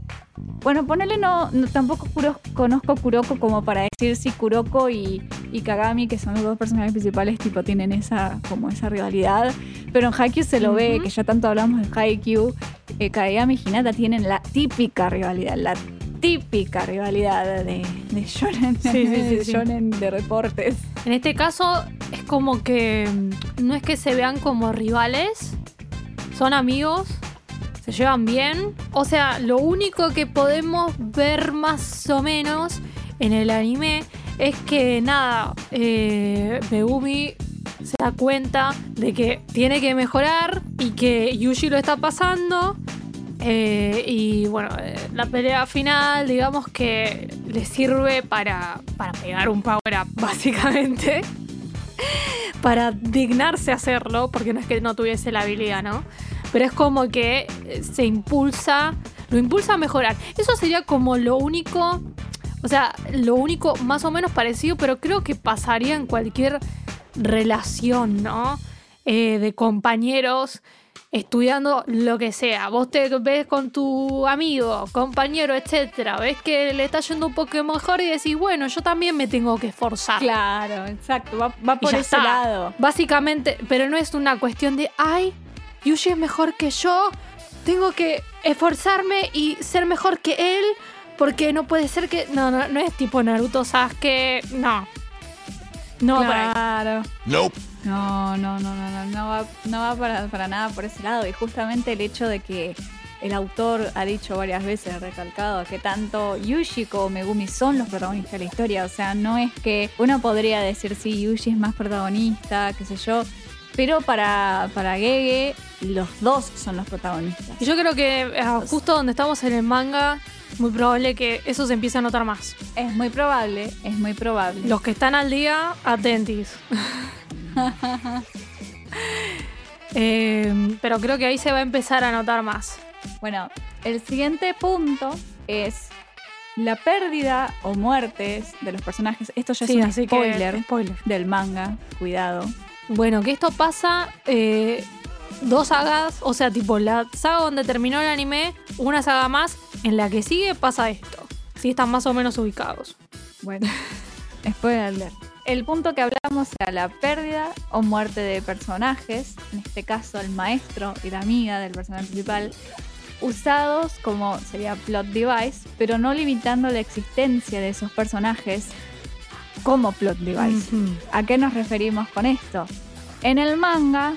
bueno, ponele no, no- tampoco Kuro- conozco Kuroko como para decir si Kuroko y, y Kagami, que son los dos personajes principales, tipo tienen esa como esa rivalidad. Pero en Haikyuu se lo ve, que ya tanto hablamos de Haikyuu. Eh, Kagami y Hinata tienen la típica rivalidad, la típica rivalidad de, de shonen,
Sí, sí, [laughs] sí,
de
sí.
shonen de reportes.
En este caso es como que mm, no es que se vean como rivales, son amigos, se llevan bien. O sea, lo único que podemos ver más o menos en el anime es que nada, eh, se da cuenta de que tiene que mejorar y que Yuji lo está pasando. Eh, y bueno, eh, la pelea final, digamos que le sirve para, para pegar un power up, [laughs] básicamente. para dignarse a hacerlo, porque no es que no tuviese la habilidad, ¿no? Pero es como que eh, se impulsa lo impulsa a mejorar. Eso sería como lo único, o sea, lo único más o menos parecido, pero creo que pasaría en cualquier relación, ¿no? Eh, de compañeros estudiando lo que sea. Vos te ves con tu amigo, compañero, etcétera, ves que le está yendo un poco mejor y decís, bueno, yo también me tengo que esforzar.
Claro, exacto. Va, va por ese
está.
lado.
Básicamente, pero no es una cuestión de, ay, Yuji es mejor que yo, tengo que esforzarme y ser mejor que él, porque no puede ser que... No, no, no es tipo Naruto Sasuke, no. No va
claro.
Nope.
No, no, no, no, no, no va, no va para, para nada por ese lado. Y justamente el hecho de que el autor ha dicho varias veces, recalcado, que tanto Yuji como Megumi son los protagonistas de la historia. O sea, no es que uno podría decir, sí, Yuji es más protagonista, qué sé yo. Pero para, para Gege, los dos son los protagonistas.
Y yo creo que eh, justo donde estamos en el manga, muy probable que eso se empiece a notar más.
Es muy probable, es muy probable.
Los que están al día, atentis. [laughs] Eh, pero creo que ahí se va a empezar a notar más.
Bueno, el siguiente punto es la pérdida o muertes de los personajes. Esto ya
Sí,
es un
que,
spoiler
spoiler.
del manga, cuidado.
Bueno, que esto pasa eh, dos sagas, o sea, tipo la saga donde terminó el anime, una saga más, en la que sigue pasa esto. Sí, están más o menos ubicados.
Bueno, [laughs] spoiler alert. El punto que hablamos era la pérdida o muerte de personajes, en este caso el maestro y la amiga del personaje principal, usados como sería plot device, pero no limitando la existencia de esos personajes como plot device. ¿A qué nos referimos con esto? En el manga,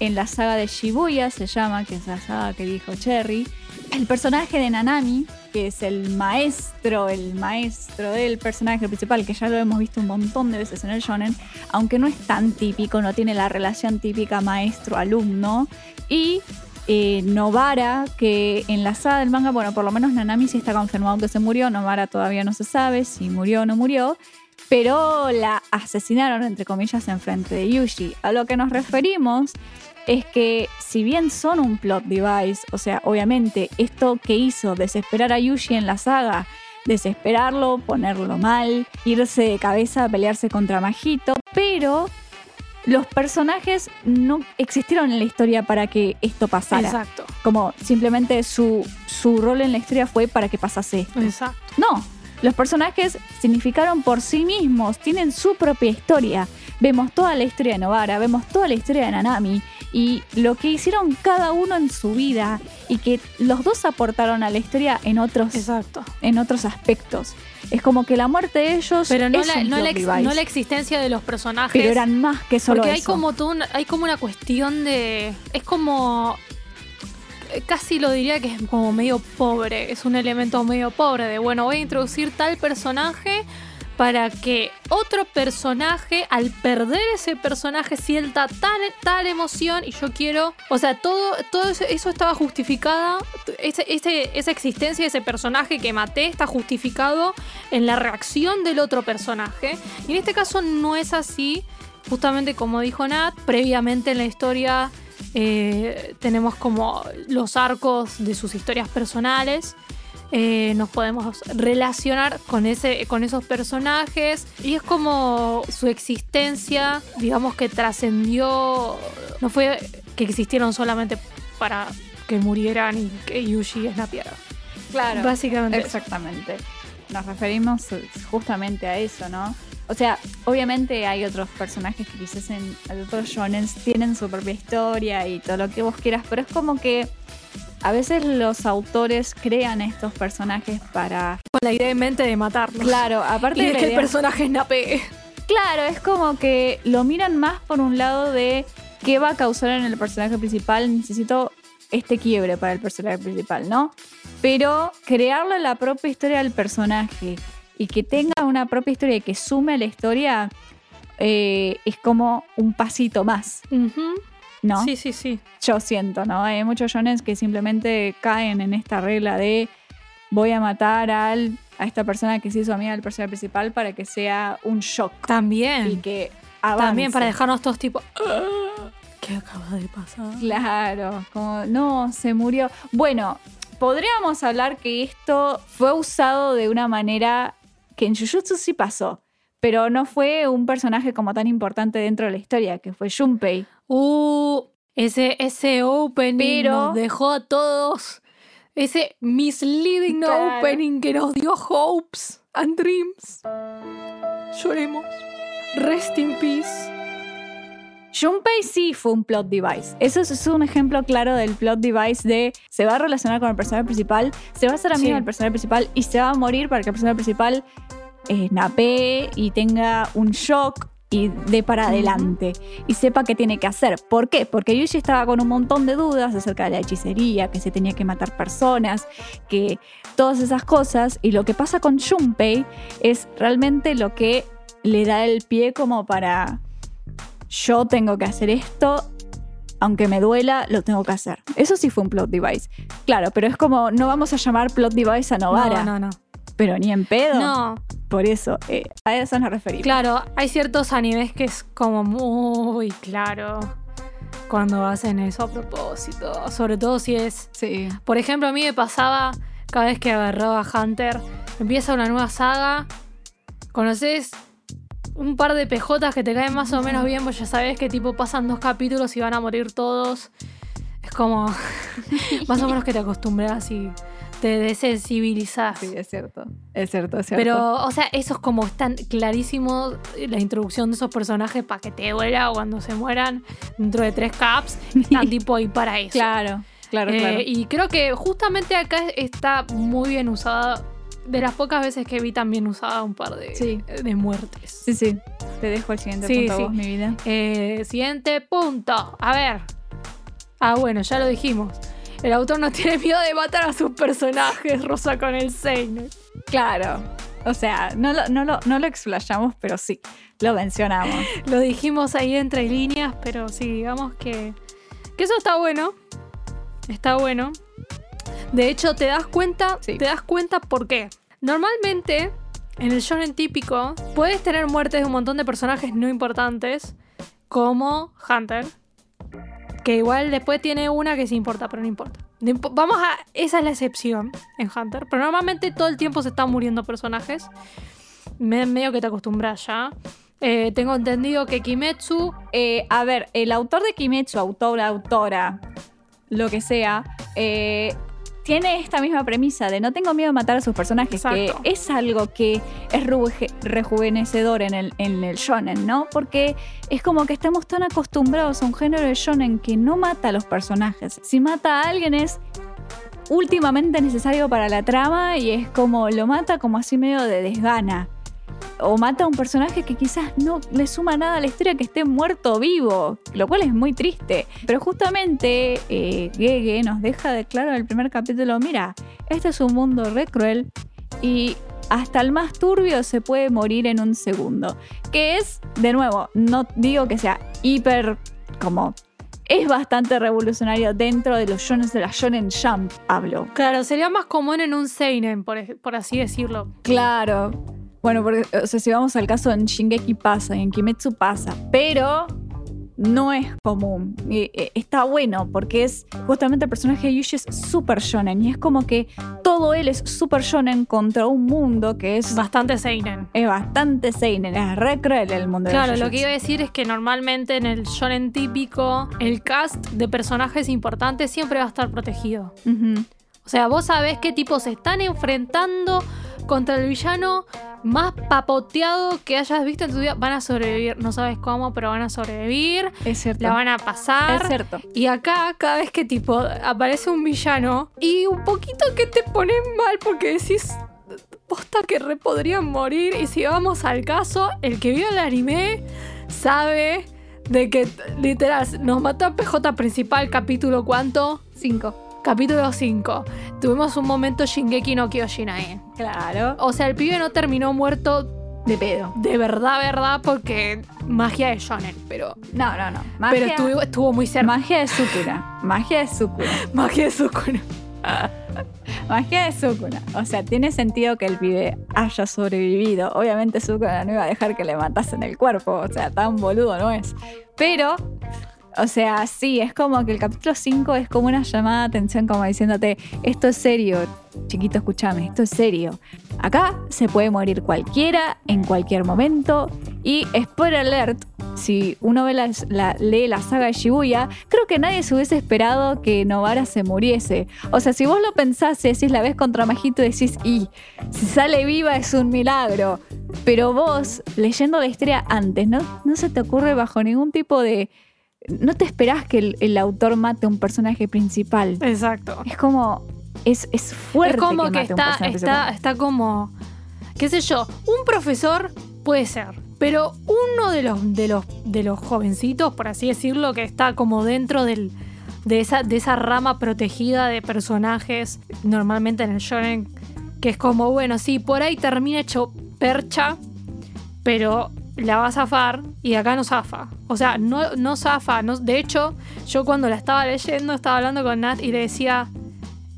en la saga de Shibuya se llama, que es la saga que dijo Cherry, el personaje de Nanami, que es el maestro, el maestro del personaje principal, que ya lo hemos visto un montón de veces en el shonen, aunque no es tan típico, no tiene la relación típica maestro-alumno, y eh, Novara, que en la saga del manga, bueno, por lo menos Nanami sí está confirmado que se murió, Novara todavía no se sabe si murió o no murió, pero la asesinaron, entre comillas, en frente de Yuji. A lo que nos referimos es que si bien son un plot device, o sea, obviamente esto que hizo desesperar a Yuji en la saga, desesperarlo, ponerlo mal, irse de cabeza a pelearse contra Majito, pero los personajes no existieron en la historia para que esto pasara.
Exacto,
Como simplemente su, su rol en la historia fue para que pasase esto.
exacto.
No, los personajes significaron por sí mismos, tienen su propia historia. Vemos toda la historia de Novara, vemos toda la historia de Nanami y lo que hicieron cada uno en su vida y que los dos aportaron a la historia en otros,
Exacto.
en otros aspectos. Es como que la muerte de ellos
Pero no
es
la,
un
no, la ex-
device,
no la existencia de los personajes.
pero eran más que solo
Porque hay
eso.
como, todo un- hay como una cuestión de. Es como. Casi lo diría que es como medio pobre. Es un elemento medio pobre de, bueno, voy a introducir tal personaje para que otro personaje, al perder ese personaje, sienta tal, tal emoción y yo quiero. O sea, todo, todo eso, estaba justificada. Esa existencia de ese personaje que maté está justificado en la reacción del otro personaje. Y en este caso no es así. Justamente como dijo Nat, previamente en la historia eh, tenemos como los arcos de sus historias personales. Eh, nos podemos relacionar con, ese, con esos personajes y es como su existencia, digamos que trascendió, no fue que existieron solamente para que murieran y que Yuji snapeara.
Claro.
Básicamente.
Exactamente. Nos referimos justamente a eso, ¿no? O sea, obviamente hay otros personajes que quizás en otros shonens tienen su propia historia y todo lo que vos quieras, pero es como que a veces los autores crean estos personajes para...
Con la idea en mente de matarlos.
Claro, aparte
Y
de
que el personaje snapee.
Claro, es como que lo miran más por un lado de qué va a causar en el personaje principal. Necesito este quiebre para el personaje principal, ¿no? Pero crearle la propia historia del personaje y que tenga una propia historia y que sume a la historia eh, es como un pasito más. ¿no?
Sí, sí, sí.
Yo siento, ¿no? Hay muchos shonen que simplemente caen en esta regla de voy a matar al, a esta persona que se hizo amiga del personaje principal para que sea un shock y
También.
que avance.
También para dejarnos todos tipo. "Ah, ¿Qué acaba de pasar?
Claro, como no, se murió. Bueno, podríamos hablar que esto fue usado de una manera que en Jujutsu sí pasó, pero no fue un personaje como tan importante dentro de la historia, que fue Junpei.
Uh, ese, ese opening
Pero-
nos dejó a todos. Ese misleading
Claro.
opening que nos dio hopes and dreams. Lloremos. Rest in peace.
Junpei sí fue un plot device. Eso es, un ejemplo claro del plot device de se va a relacionar con el personaje principal, se va a hacer amigo
Sí.
del personaje principal y se va a morir para que el personaje principal eh, napee y tenga un shock y dé para adelante y sepa qué tiene que hacer. ¿Por qué? Porque Yuji estaba con un montón de dudas acerca de la hechicería, que se tenía que matar personas, que todas esas cosas. Y lo que pasa con Junpei es realmente lo que le da el pie como para yo tengo que hacer esto, aunque me duela, lo tengo que hacer. Eso sí fue un plot device. Claro, pero es como, no vamos a llamar plot device a Novara,
No, no, no.
pero ni en pedo.
No,
Por eso, eh, a eso nos referimos.
claro, hay ciertos animes que es como muy claro cuando hacen eso a propósito. Sobre todo si es
Sí.
Por ejemplo, a mí me pasaba cada vez que agarraba a Hunter, empieza una nueva saga, conoces un par de PJs que te caen más o menos bien, pues ya sabes que tipo pasan dos capítulos y van a morir todos. Es como [laughs] más o menos que te acostumbras y te desensibilizas.
Sí, es cierto. Es cierto, es cierto.
Pero, o sea, eso es como tan clarísimo la introducción de esos personajes para que te duela cuando se mueran dentro de tres caps. Están [laughs] tipo ahí para eso.
Claro, claro,
Eh,
claro.
Y creo que justamente acá está muy bien usada. De las pocas veces que vi también usada un par de,
Sí.
de muertes.
Sí, sí. Te dejo el siguiente
Sí,
punto a
sí.
vos, mi vida.
Eh, siguiente punto. A ver. Ah, bueno, ya lo dijimos. El autor no tiene miedo de matar a sus personajes, Rosa con el Seinen.
Claro. O sea, no lo, no lo, no lo explayamos, pero sí, lo mencionamos.
Lo dijimos ahí entre líneas, pero sí, digamos que, que eso está bueno. Está bueno. De hecho, te das cuenta,
Sí.
te das cuenta por qué. Normalmente, en el shonen típico, puedes tener muertes de un montón de personajes no importantes, como Hunter, que igual después tiene una que sí importa, pero no importa. Vamos a. Esa es la excepción en Hunter. Pero normalmente todo el tiempo se están muriendo personajes. Me- medio que te acostumbras ya. Eh, tengo entendido que Kimetsu.
Eh, a ver, el autor de Kimetsu, autora, autora, lo que sea, eh, tiene esta misma premisa de no tengo miedo de matar a sus personajes,
Exacto.
que es algo que es rejuvenecedor en el, en el shonen, ¿no? Porque es como que estamos tan acostumbrados a un género de shonen que no mata a los personajes. Si mata a alguien es últimamente necesario para la trama y es como lo mata como así medio de desgana. O mata a un personaje que quizás no le suma nada a la historia que esté muerto o vivo, lo cual es muy triste. Pero justamente eh, Gege nos deja de claro en el primer capítulo, mira, este es un mundo re cruel y hasta el más turbio se puede morir en un segundo. Que es, de nuevo, no digo que sea hiper como... Es bastante revolucionario dentro de los shonen de la Shonen Jump, hablo.
Claro, sería más común en un Seinen, por, así decirlo.
Claro. Bueno, porque o sea, si vamos al caso en Shingeki pasa y en Kimetsu pasa, pero no es común. Y, eh, está bueno porque es justamente el personaje de Yuji es super shonen y es como que todo él es super shonen contra un mundo que es,
Bastante Seinen.
es bastante seinen, es re cruel el mundo de
Claro, lo que iba a decir es que normalmente en el shonen típico, el cast de personajes importantes siempre va a estar protegido. O sea, vos sabés qué tipo se están enfrentando contra el villano más papoteado que hayas visto en tu vida. Van a sobrevivir, no sabes cómo, pero van a sobrevivir,
Es cierto.
la van a pasar.
Es cierto.
Y acá, cada vez que tipo aparece un villano y un poquito que te pones mal porque decís, posta que re podrían morir. Y si vamos al caso, el que vio el anime sabe de que literal nos mató a PJ principal, capítulo cuánto?
Cinco.
Capítulo 5. Tuvimos un momento Shingeki no Kyojin ahí.
Claro.
O sea, el pibe no terminó muerto
De pedo.
de verdad, verdad, porque magia de shonen, pero,
No, no, no.
pero
Magia,
estuvo, estuvo muy cerca.
magia de Sukuna. Magia de Sukuna. [laughs]
magia de Sukuna.
Magia de Sukuna. O sea, tiene sentido que el pibe haya sobrevivido. Obviamente Sukuna no iba a dejar que le matasen el cuerpo. O sea, tan boludo no es. Pero O sea, sí, es como que el capítulo 5 es como una llamada de atención, como diciéndote, esto es serio, chiquito, escúchame, esto es serio. Acá se puede morir cualquiera, en cualquier momento. Y spoiler alert, si uno ve la, lee la saga de Shibuya, creo que nadie se hubiese esperado que Novara se muriese. O sea, si vos lo pensás, y decís la ves contra Majito decís, y si sale viva es un milagro. Pero vos, leyendo la historia antes, ¿no, no se te ocurre bajo ningún tipo de... No te esperás que el, el autor mate a un personaje principal.
Exacto.
Es como... Es, es fuerte.
es como que,
un
está, está, está como, qué sé yo, un profesor puede ser, pero uno de los, de los, de los jovencitos, por así decirlo, que está como dentro del, de, esa, de esa rama protegida de personajes, normalmente en el shonen, que es como, bueno, sí, por ahí termina hecho percha, pero la va a zafar y acá no zafa. O sea, no, no zafa. No, de hecho, yo cuando la estaba leyendo estaba hablando con Nat y le decía,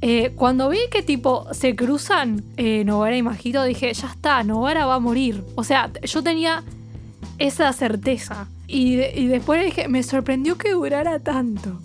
eh, cuando vi que tipo se cruzan eh, Novara y Majito, dije, ya está, Novara va a morir. O sea, yo tenía esa certeza. Y, de- y después le dije, me sorprendió que durara tanto.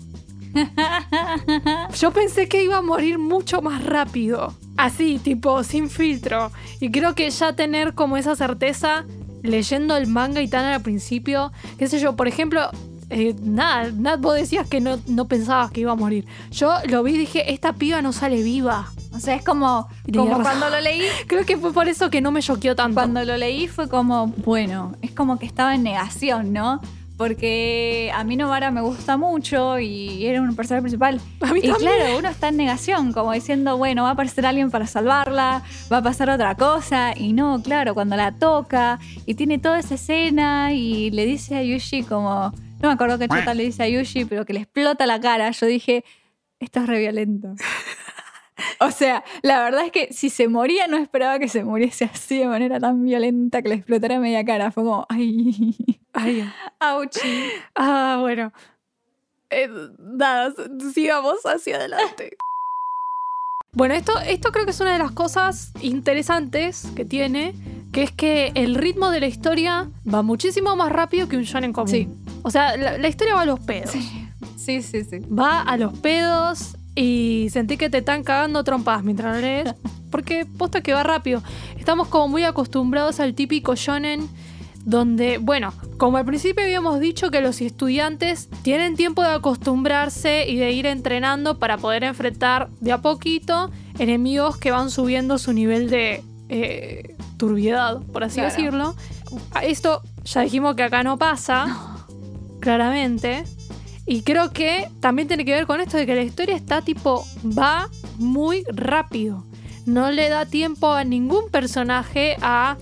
[laughs] Yo pensé que iba a morir mucho más rápido. Así, tipo, sin filtro. Y creo que ya tener como esa certeza leyendo el manga y tan al principio, qué sé yo, por ejemplo, eh, nada, Nat, vos decías que no, no pensabas que iba a morir. Yo lo vi y dije, esta piba no sale viva.
O sea, es como, como cuando lo leí. [laughs]
Creo que fue por eso que no me choqueó tanto.
Cuando lo leí fue como, bueno, es como que estaba en negación, ¿no? Porque a mí Novara me gusta mucho y era un personaje principal. [laughs]
A mí
y
también.
claro, uno está en negación, como diciendo, bueno, va a aparecer alguien para salvarla, va a pasar otra cosa. Y no, claro, cuando la toca y tiene toda esa escena y le dice a Yushi como, no me acuerdo qué chota le dice a Yushi, pero que le explota la cara, yo dije, esto es re violento. [laughs] [laughs] O sea, la verdad es que si se moría, no esperaba que se muriese así de manera tan violenta que le explotara media cara. Fue como, ay,
Ay, [laughs]
auchi.
ah, bueno. Eh, nada, sigamos hacia adelante. [laughs] Bueno, esto, esto creo que es una de las cosas interesantes que tiene, que es que el ritmo de la historia va muchísimo más rápido que un shonen común.
Sí.
O sea, la, la historia va a los pedos.
Sí, sí, sí.
Va a los pedos y sentí que te están cagando trompas mientras lo lees. [laughs] Porque posta que va rápido. Estamos como muy acostumbrados al típico shonen donde, bueno, como al principio habíamos dicho que los estudiantes tienen tiempo de acostumbrarse y de ir entrenando para poder enfrentar de a poquito enemigos que van subiendo su nivel de eh, turbiedad, por así
Claro.
decirlo. Esto ya dijimos que acá no pasa, [laughs] claramente. Y creo que también tiene que ver con esto de que la historia está tipo, va muy rápido. No le da tiempo a ningún personaje a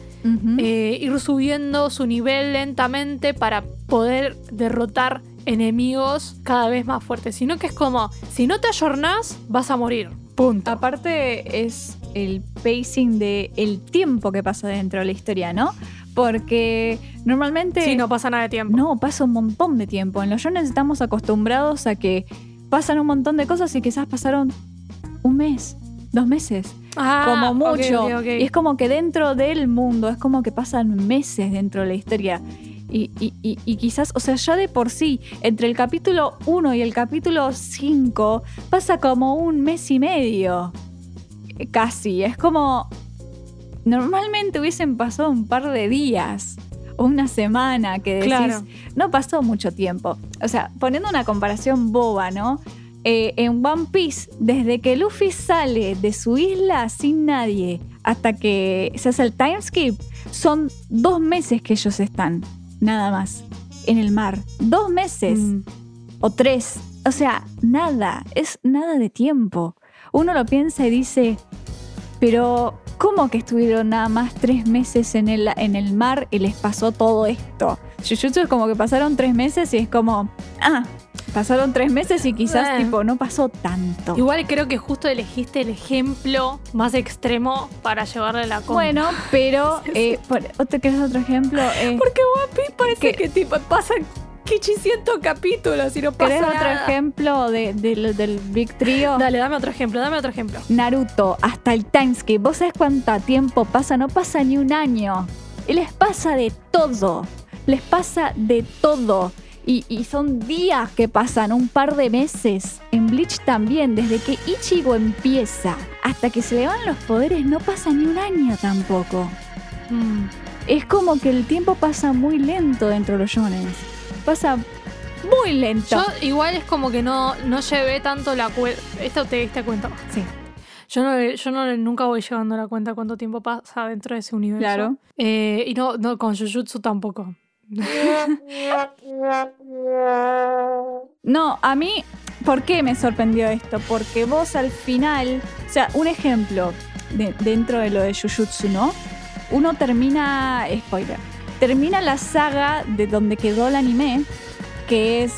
eh, ir subiendo su nivel lentamente para poder derrotar enemigos cada vez más fuertes. Sino que es como, si no te ayornás, vas a morir. Punto.
Aparte es el pacing de el tiempo que pasa dentro de la historia, ¿no? Porque normalmente
Sí, no pasa nada de tiempo.
no pasa un montón de tiempo. En los shonen estamos acostumbrados a que pasan un montón de cosas y quizás pasaron un mes, dos meses,
Ah,
como mucho. Y es como que dentro del mundo es como que pasan meses dentro de la historia. Y, y- y- y quizás, o sea, ya de por sí, entre el capítulo 1 y el capítulo 5, pasa como un mes y medio. Casi. Es como. Normalmente hubiesen pasado un par de días o una semana que decís.
Claro.
No pasó mucho tiempo. O sea, poniendo una comparación boba, ¿no? Eh, en One Piece, desde que Luffy sale de su isla sin nadie hasta que se hace el time skip, son dos meses que ellos están, nada más, en el mar. Dos meses
Mm.
o tres. O sea, nada, es nada de tiempo. Uno lo piensa y dice, pero ¿cómo que estuvieron nada más tres meses en el, en el mar y les pasó todo esto? Jujutsu es como que pasaron tres meses y es como, ah, pasaron tres meses y quizás
Eh.
tipo no pasó tanto.
Igual creo que justo elegiste el ejemplo más extremo para llevarle la contra.
Bueno, pero, [laughs] eh, por- ¿otro, ¿querés otro ejemplo? Eh,
Porque One Piece parece
¿Qué?
que tipo 800 capítulos y no pasa
¿Querés otro
nada.
ejemplo de- del Big Trio?
Dale, dame otro ejemplo, dame otro ejemplo.
Naruto, hasta el timeskip. ¿Vos sabés cuánto tiempo pasa? No pasa ni un año. Y les pasa de todo. Les pasa de todo. Y, y son días que pasan, un par de meses. En Bleach también, desde que Ichigo empieza hasta que se le van los poderes, no pasa ni un año tampoco.
Mm.
Es como que el tiempo pasa muy lento dentro de los shonen. Pasa muy lento.
Yo igual es como que no, no llevé tanto la cuenta. Esto te diste cuenta.
Sí,
Yo no, yo no nunca voy llevando la cuenta cuánto tiempo pasa dentro de ese universo.
Claro.
Eh, y no, no, con Jujutsu tampoco.
No, a mí, ¿por qué me sorprendió esto? Porque vos al final, o sea, un ejemplo de- dentro de lo de Jujutsu, ¿no? Uno termina, spoiler, termina la saga de donde quedó el anime, que es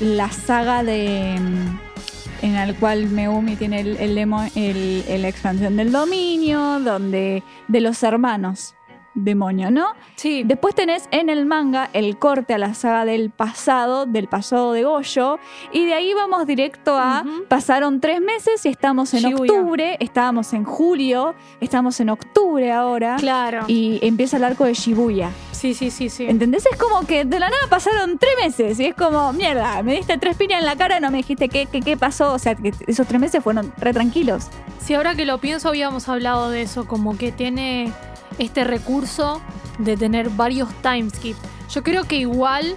la saga de mm, en el cual Megumi tiene el, el el- el- la expansión del dominio, donde de los hermanos demonio, ¿no?
Sí,
Después tenés en el manga el corte a la saga del pasado, del pasado de Goyo, y de ahí vamos directo a pasaron tres meses y estamos en
Shibuya.
octubre, estábamos en julio, estamos en octubre ahora,
claro.
y empieza el arco de Shibuya.
sí, sí, sí, sí.
¿Entendés? Es como que de la nada pasaron tres meses y es como, mierda, me diste tres piñas en la cara, no me dijiste qué, qué, qué pasó, o sea, que esos tres meses fueron re tranquilos.
Si ahora que lo pienso, habíamos hablado de eso, como que tiene este recurso de tener varios timeskip. Yo creo que igual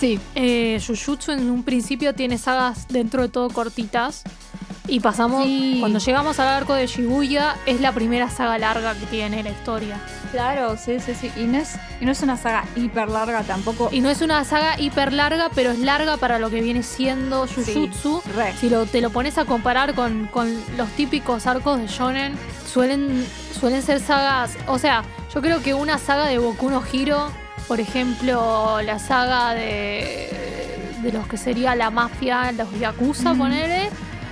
Sí.
eh, Jujutsu en un principio tiene sagas dentro de todo cortitas. Y pasamos,
Sí.
cuando llegamos al arco de Shibuya, es la primera saga larga que tiene la historia.
Claro, sí, sí, sí. Y no es, y no es una saga hiper larga tampoco.
Y no es una saga hiper larga, pero es larga para lo que viene siendo Jujutsu. Si lo- te lo pones a comparar con, con los típicos arcos de Shonen, suelen, suelen ser sagas. O sea, yo creo que una saga de Boku no Hero, por ejemplo, la saga de, de los que sería la mafia, los Yakuza, ponele,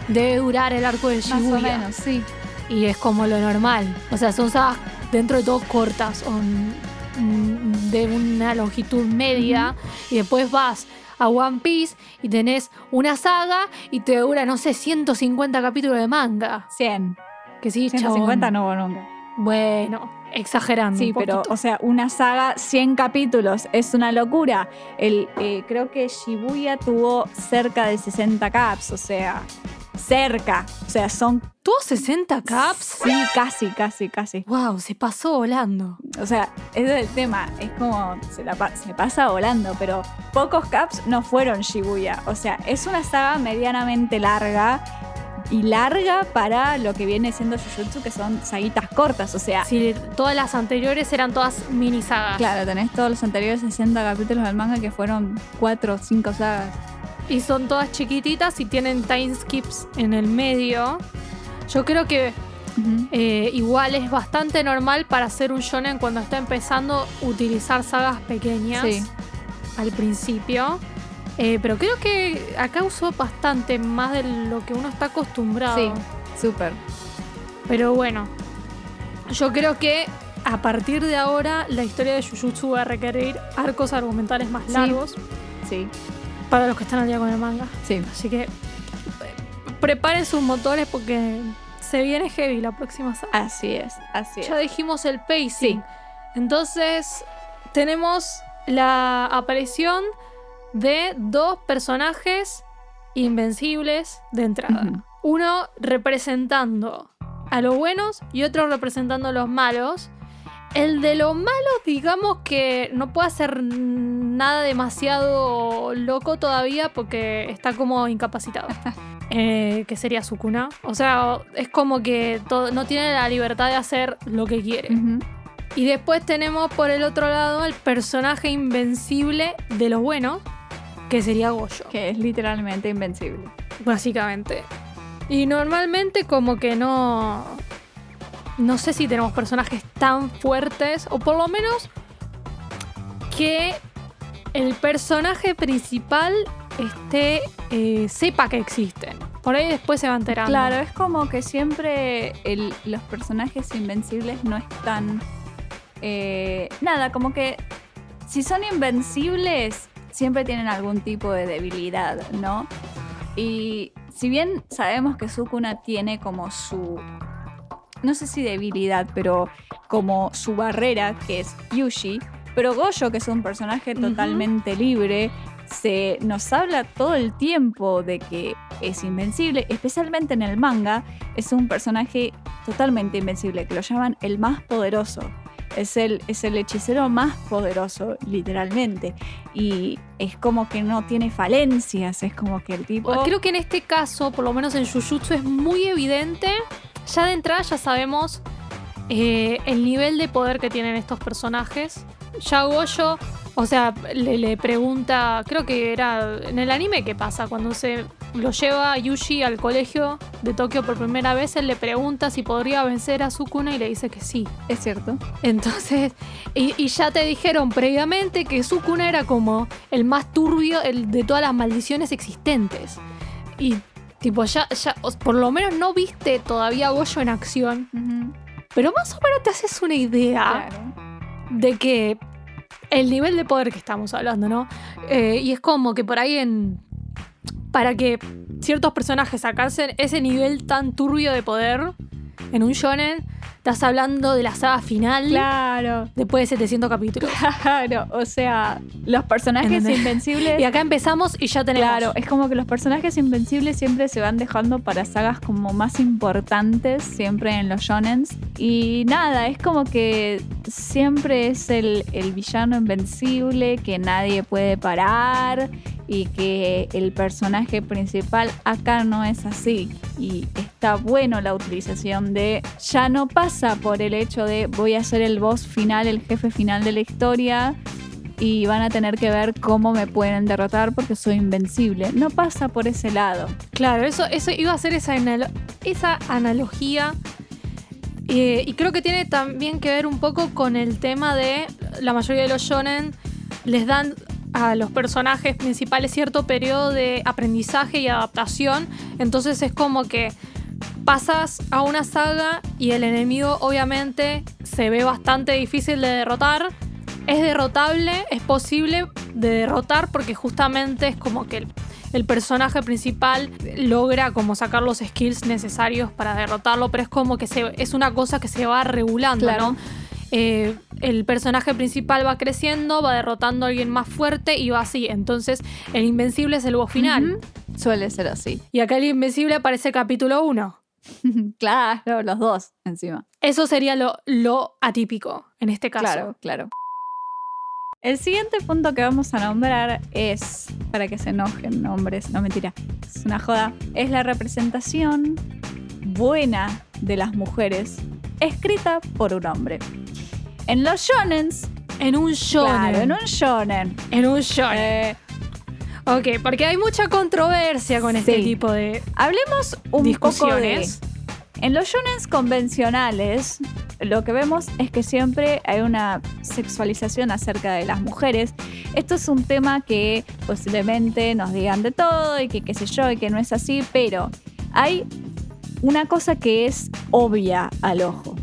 debe durar el arco de
Más o
Shibuya.
menos, sí.
Y es como lo normal. O sea, son sagas dentro de todo cortas, o mm, de una longitud media. Y después vas a One Piece y tenés una saga y te dura, no sé, 150 capítulos de manga.
100.
Que sí,
150
chabón.
no hubo nunca.
Bueno, exagerando.
Sí,
un
pero, o sea, una saga, 100 capítulos, es una locura. El, eh, creo que Shibuya tuvo cerca de 60 caps, o sea, cerca. O sea, son.
¿Tuvo 60 caps?
Sí, casi, casi, casi.
Wow, se pasó volando.
O sea, ese es el tema. Es como. Se, la pa- se pasa volando, pero pocos caps no fueron Shibuya. O sea, es una saga medianamente larga. Y larga para lo que viene siendo Jujutsu, que son saguitas cortas. O sea,
Sí, todas las anteriores eran todas mini sagas.
Claro, tenés todos los anteriores 60 capítulos del manga que fueron 4 o 5 sagas.
Y son todas chiquititas y tienen time skips en el medio. Yo creo que eh, igual es bastante normal para hacer un shonen cuando está empezando utilizar sagas pequeñas
Sí.
al principio. Eh, pero creo que acá usó bastante más de lo que uno está acostumbrado.
Sí, súper.
Pero bueno, yo creo que a partir de ahora la historia de Jujutsu va a requerir arcos argumentales más largos
Sí,
para los que están al día con el manga.
sí.
Así que eh, preparen sus motores porque se viene heavy la próxima saga.
Así es, así es.
Ya dijimos el pacing.
Sí.
Entonces, tenemos la aparición de dos personajes invencibles de entrada. Uno representando a los buenos y otro representando a los malos. El de los malos, digamos que no puede hacer nada demasiado loco todavía porque está como incapacitado. [laughs] Eh, que sería Sukuna. O sea, es como que todo- no tiene la libertad de hacer lo que quiere. Y después tenemos por el otro lado el personaje invencible de los buenos, que sería Goyo,
Que es literalmente invencible.
básicamente. Y normalmente como que no... No sé si tenemos personajes tan fuertes, o por lo menos que el personaje principal esté, eh, sepa que existen. Por ahí después se va enterando.
Claro, es como que siempre el- los personajes invencibles no están. eh, nada, como que si son invencibles, siempre tienen algún tipo de debilidad, ¿no? Y si bien sabemos que Sukuna tiene como su. No sé si debilidad, pero como su barrera, que es Yushi. Pero Goyo, que es un personaje totalmente libre, se nos habla todo el tiempo de que es invencible, especialmente en el manga, es un personaje totalmente invencible, que lo llaman el más poderoso. Es el, es el hechicero más poderoso, literalmente. Y es como que no tiene falencias, es como que el tipo...
Creo que en este caso, por lo menos en Jujutsu, es muy evidente. Ya de entrada ya sabemos eh, el nivel de poder que tienen estos personajes. Ya Goyo, o sea, le, le pregunta, creo que era en el anime que pasa, cuando se lo lleva a Yuji al colegio de Tokio por primera vez, él le pregunta si podría vencer a Sukuna y le dice que sí.
Es cierto.
Entonces, y, y ya te dijeron previamente que Sukuna era como el más turbio el de todas las maldiciones existentes. Y tipo, ya, ya, por lo menos no viste todavía a Goyo en acción, pero más o menos te haces una idea
Claro.
de que el nivel de poder que estamos hablando, ¿no? Eh, y es como que por ahí en. Para que ciertos personajes alcancen ese nivel tan turbio de poder en un shonen, estás hablando de la saga final
Claro.
después de 700 capítulos.
Claro, o sea, los personajes
¿Entendés?
invencibles.
Y acá empezamos y ya tenemos.
Claro, es como que los personajes invencibles siempre se van dejando para sagas como más importantes, siempre en los shonens. Y nada, es como que siempre es el, el villano invencible que nadie puede parar y que el personaje principal acá no es así. Y está bueno la utilización de ya no pasa por el hecho de voy a ser el boss final, el jefe final de la historia y van a tener que ver cómo me pueden derrotar porque soy invencible. No pasa por ese lado.
Claro, eso, eso iba a ser esa, esa analogía. Eh, y creo que tiene también que ver un poco con el tema de la mayoría de los shonen les dan a los personajes principales cierto periodo de aprendizaje y adaptación. Entonces es como que pasas a una saga y el enemigo obviamente se ve bastante difícil de derrotar. Es derrotable, es posible de derrotar porque justamente es como que el, personaje principal logra como sacar los skills necesarios para derrotarlo, pero es como que se, es una cosa que se va regulando. ¿no? Eh, el personaje principal va creciendo, va derrotando a alguien más fuerte y va así. Entonces, el invencible es el boss final.
Suele ser así.
Y acá el invencible aparece capítulo 1. [laughs]
claro, los dos encima.
Eso sería lo, lo atípico en este caso.
Claro, claro. El siguiente punto que vamos a nombrar es, para que se enojen nombres, no mentira, es una joda, es la representación buena de las mujeres escrita por un hombre. En los shonens,
En un shonen.
claro, en un shonen,
En un shonen.
eh,
Ok, porque hay mucha controversia con este tipo de
hablemos un poco de
discusiones.
En los shonens convencionales, lo que vemos es que siempre hay una sexualización acerca de las mujeres. Esto es un tema que posiblemente nos digan de todo y que qué sé yo y que no es así, pero hay una cosa que es obvia al ojo.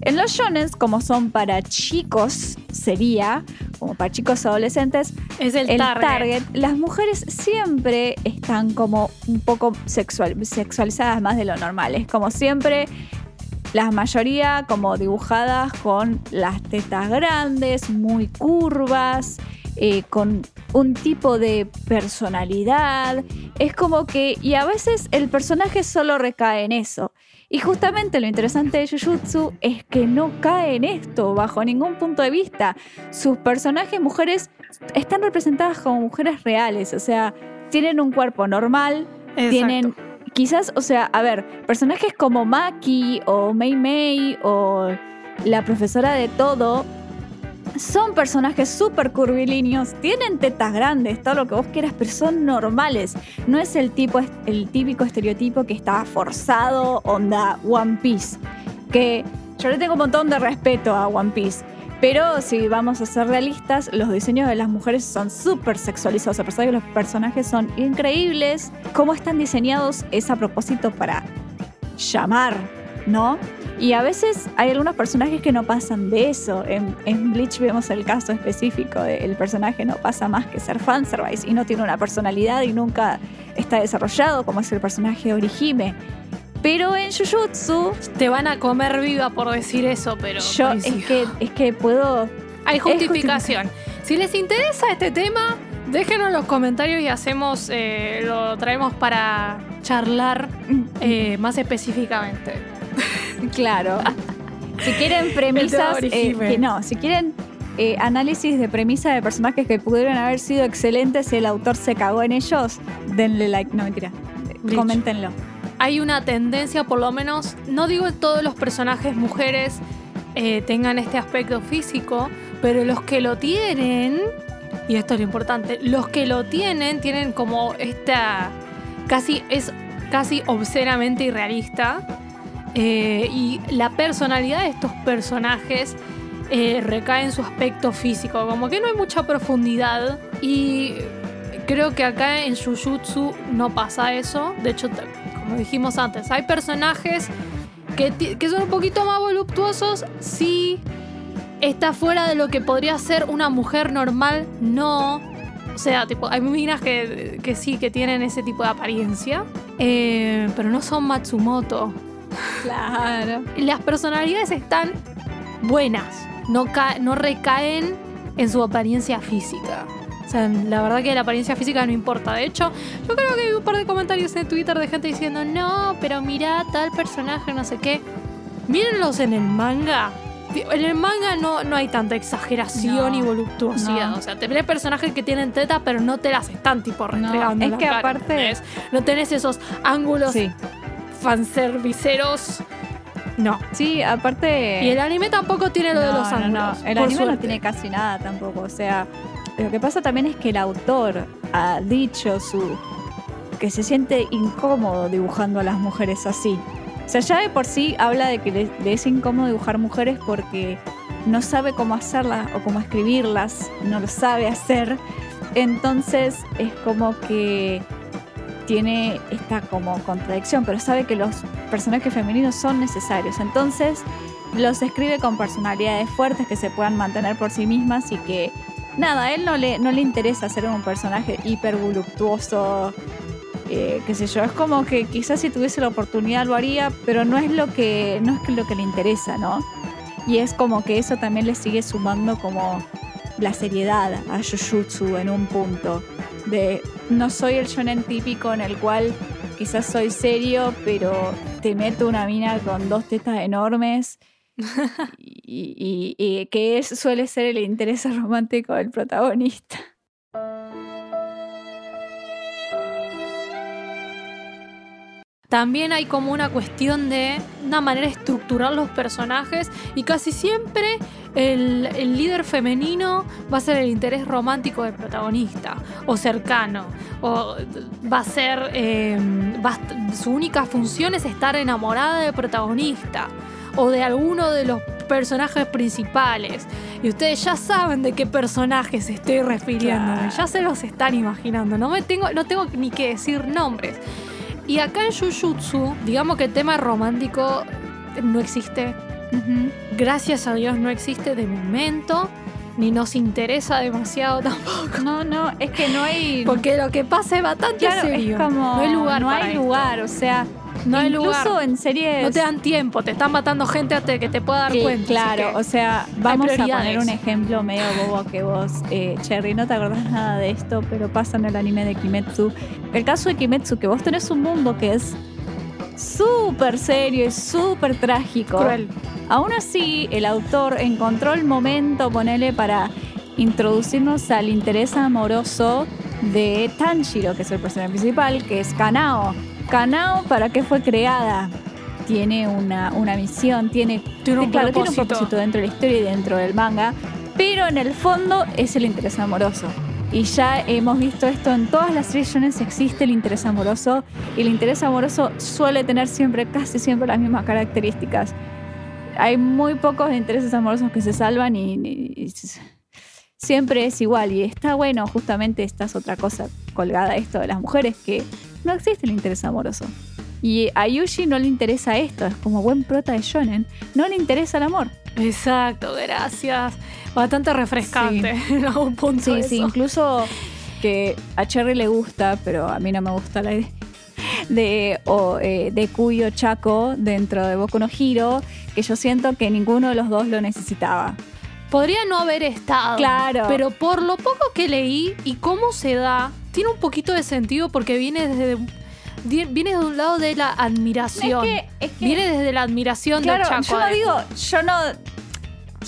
En los shonens, como son para chicos, sería, como para chicos adolescentes,
Es el,
el
target.
target. las mujeres siempre están como un poco sexual, sexualizadas más de lo normal. Es como siempre, la mayoría como dibujadas con las tetas grandes, muy curvas, eh, con un tipo de personalidad. Es como que, y a veces el personaje solo recae en eso. Y justamente lo interesante de Jujutsu es que no cae en esto bajo ningún punto de vista. Sus personajes mujeres están representadas como mujeres reales, o sea, tienen un cuerpo normal,
Exacto.
tienen quizás, o sea, a ver, personajes como Maki o Mei Mei o la profesora de todo son personajes súper curvilíneos, tienen tetas grandes, todo lo que vos quieras, pero son normales. No es el tipo, el típico estereotipo que está forzado, onda One Piece. Que yo le tengo un montón de respeto a One Piece. Pero si vamos a ser realistas, los diseños de las mujeres son súper sexualizados. A pesar de que los personajes son increíbles, cómo están diseñados es a propósito para llamar, ¿no? Y a veces hay algunos personajes que no pasan de eso. En, en Bleach vemos el caso específico de el personaje no pasa más que ser fanservice y no tiene una personalidad y nunca está desarrollado como es el personaje de Orihime. Pero en Jujutsu,
Te van a comer viva por decir eso, pero
yo es que, es que puedo
hay justificación. Si les interesa este tema, Déjenos los comentarios y hacemos, eh, lo traemos para charlar eh, más específicamente. [laughs]
Claro. si quieren premisas, eh, que no, si quieren eh, análisis de premisa de personajes que pudieron haber sido excelentes y el autor se cagó en ellos, denle like. No, mentira. Coméntenlo.
Hay una tendencia, por lo menos, no digo que todos los personajes mujeres eh, tengan este aspecto físico, pero los que lo tienen, y esto es lo importante, los que lo tienen tienen como esta, casi, es casi obscenamente irrealista. Eh, y la personalidad de estos personajes eh, recae en su aspecto físico, como que no hay mucha profundidad y creo que acá en Jujutsu no pasa eso. De hecho, como dijimos antes, hay personajes que, son un poquito más voluptuosos, sí. Está fuera de lo que podría ser una mujer normal, no. O sea, tipo, hay minas que, que sí, que tienen ese tipo de apariencia, eh, pero no son Matsumoto.
Claro.
Las personalidades están buenas, no, ca- no recaen en su apariencia física. O sea, la verdad que la apariencia física no importa. De hecho, yo creo que hay un par de comentarios en Twitter de gente diciendo, no, pero mira tal personaje, no sé qué. Mírenlos en el manga. En el manga no, no hay tanta exageración
No,
y voluptuosidad.
no.
O sea, te ves personajes que tienen tetas, pero no te las están tipo restregando.
es que
cara,
aparte-.
No tenés esos ángulos
Sí.
Fanserviceros. No.
Sí, aparte.
Y el anime tampoco tiene lo de
No,
los
no, no.
ángulos.
El anime no tiene casi nada tampoco. O sea, lo que pasa también es que el autor ha dicho su que se siente incómodo dibujando a las mujeres así. O sea, ya de por sí habla de que le, le es incómodo dibujar mujeres porque no sabe cómo hacerlas o cómo escribirlas, no lo sabe hacer. Entonces es como que tiene esta como contradicción, pero sabe que los personajes femeninos son necesarios. Entonces los escribe con personalidades fuertes que se puedan mantener por sí mismas y que nada, a él no le, no le interesa ser un personaje hiper voluptuoso, eh, qué sé yo. Es como que quizás si tuviese la oportunidad lo haría, pero no es lo que, no es lo que le interesa, ¿no? Y es como que eso también le sigue sumando como la seriedad a Jujutsu en un punto. De no soy el shonen típico en el cual quizás soy serio, pero te meto una mina con dos tetas enormes. [laughs] y, y- y que es, suele ser el interés romántico del protagonista.
También hay como una cuestión de una manera de estructurar los personajes y casi siempre el, el líder femenino va a ser el interés romántico del protagonista o cercano o va a ser eh, va a- su única función es estar enamorada del protagonista o de alguno de los personajes principales. Y ustedes ya saben de qué personajes estoy refiriéndome ya se los están imaginando. No me tengo no tengo ni que decir nombres y acá en Jujutsu, digamos que el tema romántico no existe. Gracias a Dios no existe de momento. Ni nos interesa demasiado tampoco.
No, no, es que no hay.
Porque lo que pasa es bastante
claro,
serio.
es como.
no hay lugar
No hay
esto.
lugar, o sea.
No hay
incluso
lugar.
en series.
No te dan tiempo, te están matando gente hasta que te pueda dar cuenta.
claro, o sea, vamos a poner un ejemplo medio bobo que vos, eh, Cherry, no te acordás nada de esto, pero pasa en el anime de Kimetsu. El caso de Kimetsu, que vos tenés un mundo que es súper serio y súper trágico.
cruel.
Aún así, el autor encontró el momento, ponele, para introducirnos al interés amoroso de Tanjiro, que es el personaje principal, que es Kanao. Kanao, ¿para qué fue creada? Tiene una, una misión, tiene,
Tiene un
claro, tiene un
propósito.
dentro de la historia y dentro del manga, pero en el fondo es el interés amoroso. Y ya hemos visto esto en todas las series existe el interés amoroso y el interés amoroso suele tener siempre, casi siempre las mismas características. Hay muy pocos intereses amorosos que se salvan y, y- y s- siempre es igual. Y está bueno, justamente esta es otra cosa colgada esto de las mujeres, que no existe el interés amoroso. Y a Yuji no le interesa esto, es como buen prota de shonen, no le interesa el amor.
Exacto, gracias. Bastante refrescante [laughs] en algún punto.
Sí, sí, incluso que a Cherry le gusta, pero a mí no me gusta la idea de, o, eh, de Kuyo Chaco dentro de Boku no Hero, que yo siento que ninguno de los dos lo necesitaba.
Podría no haber estado.
Claro.
Pero por lo poco que leí y cómo se da, tiene un poquito de sentido porque viene desde viene de un lado de la admiración.
Es que- es que-
viene desde la admiración
Claro,
del Chaco.
yo no digo, yo no,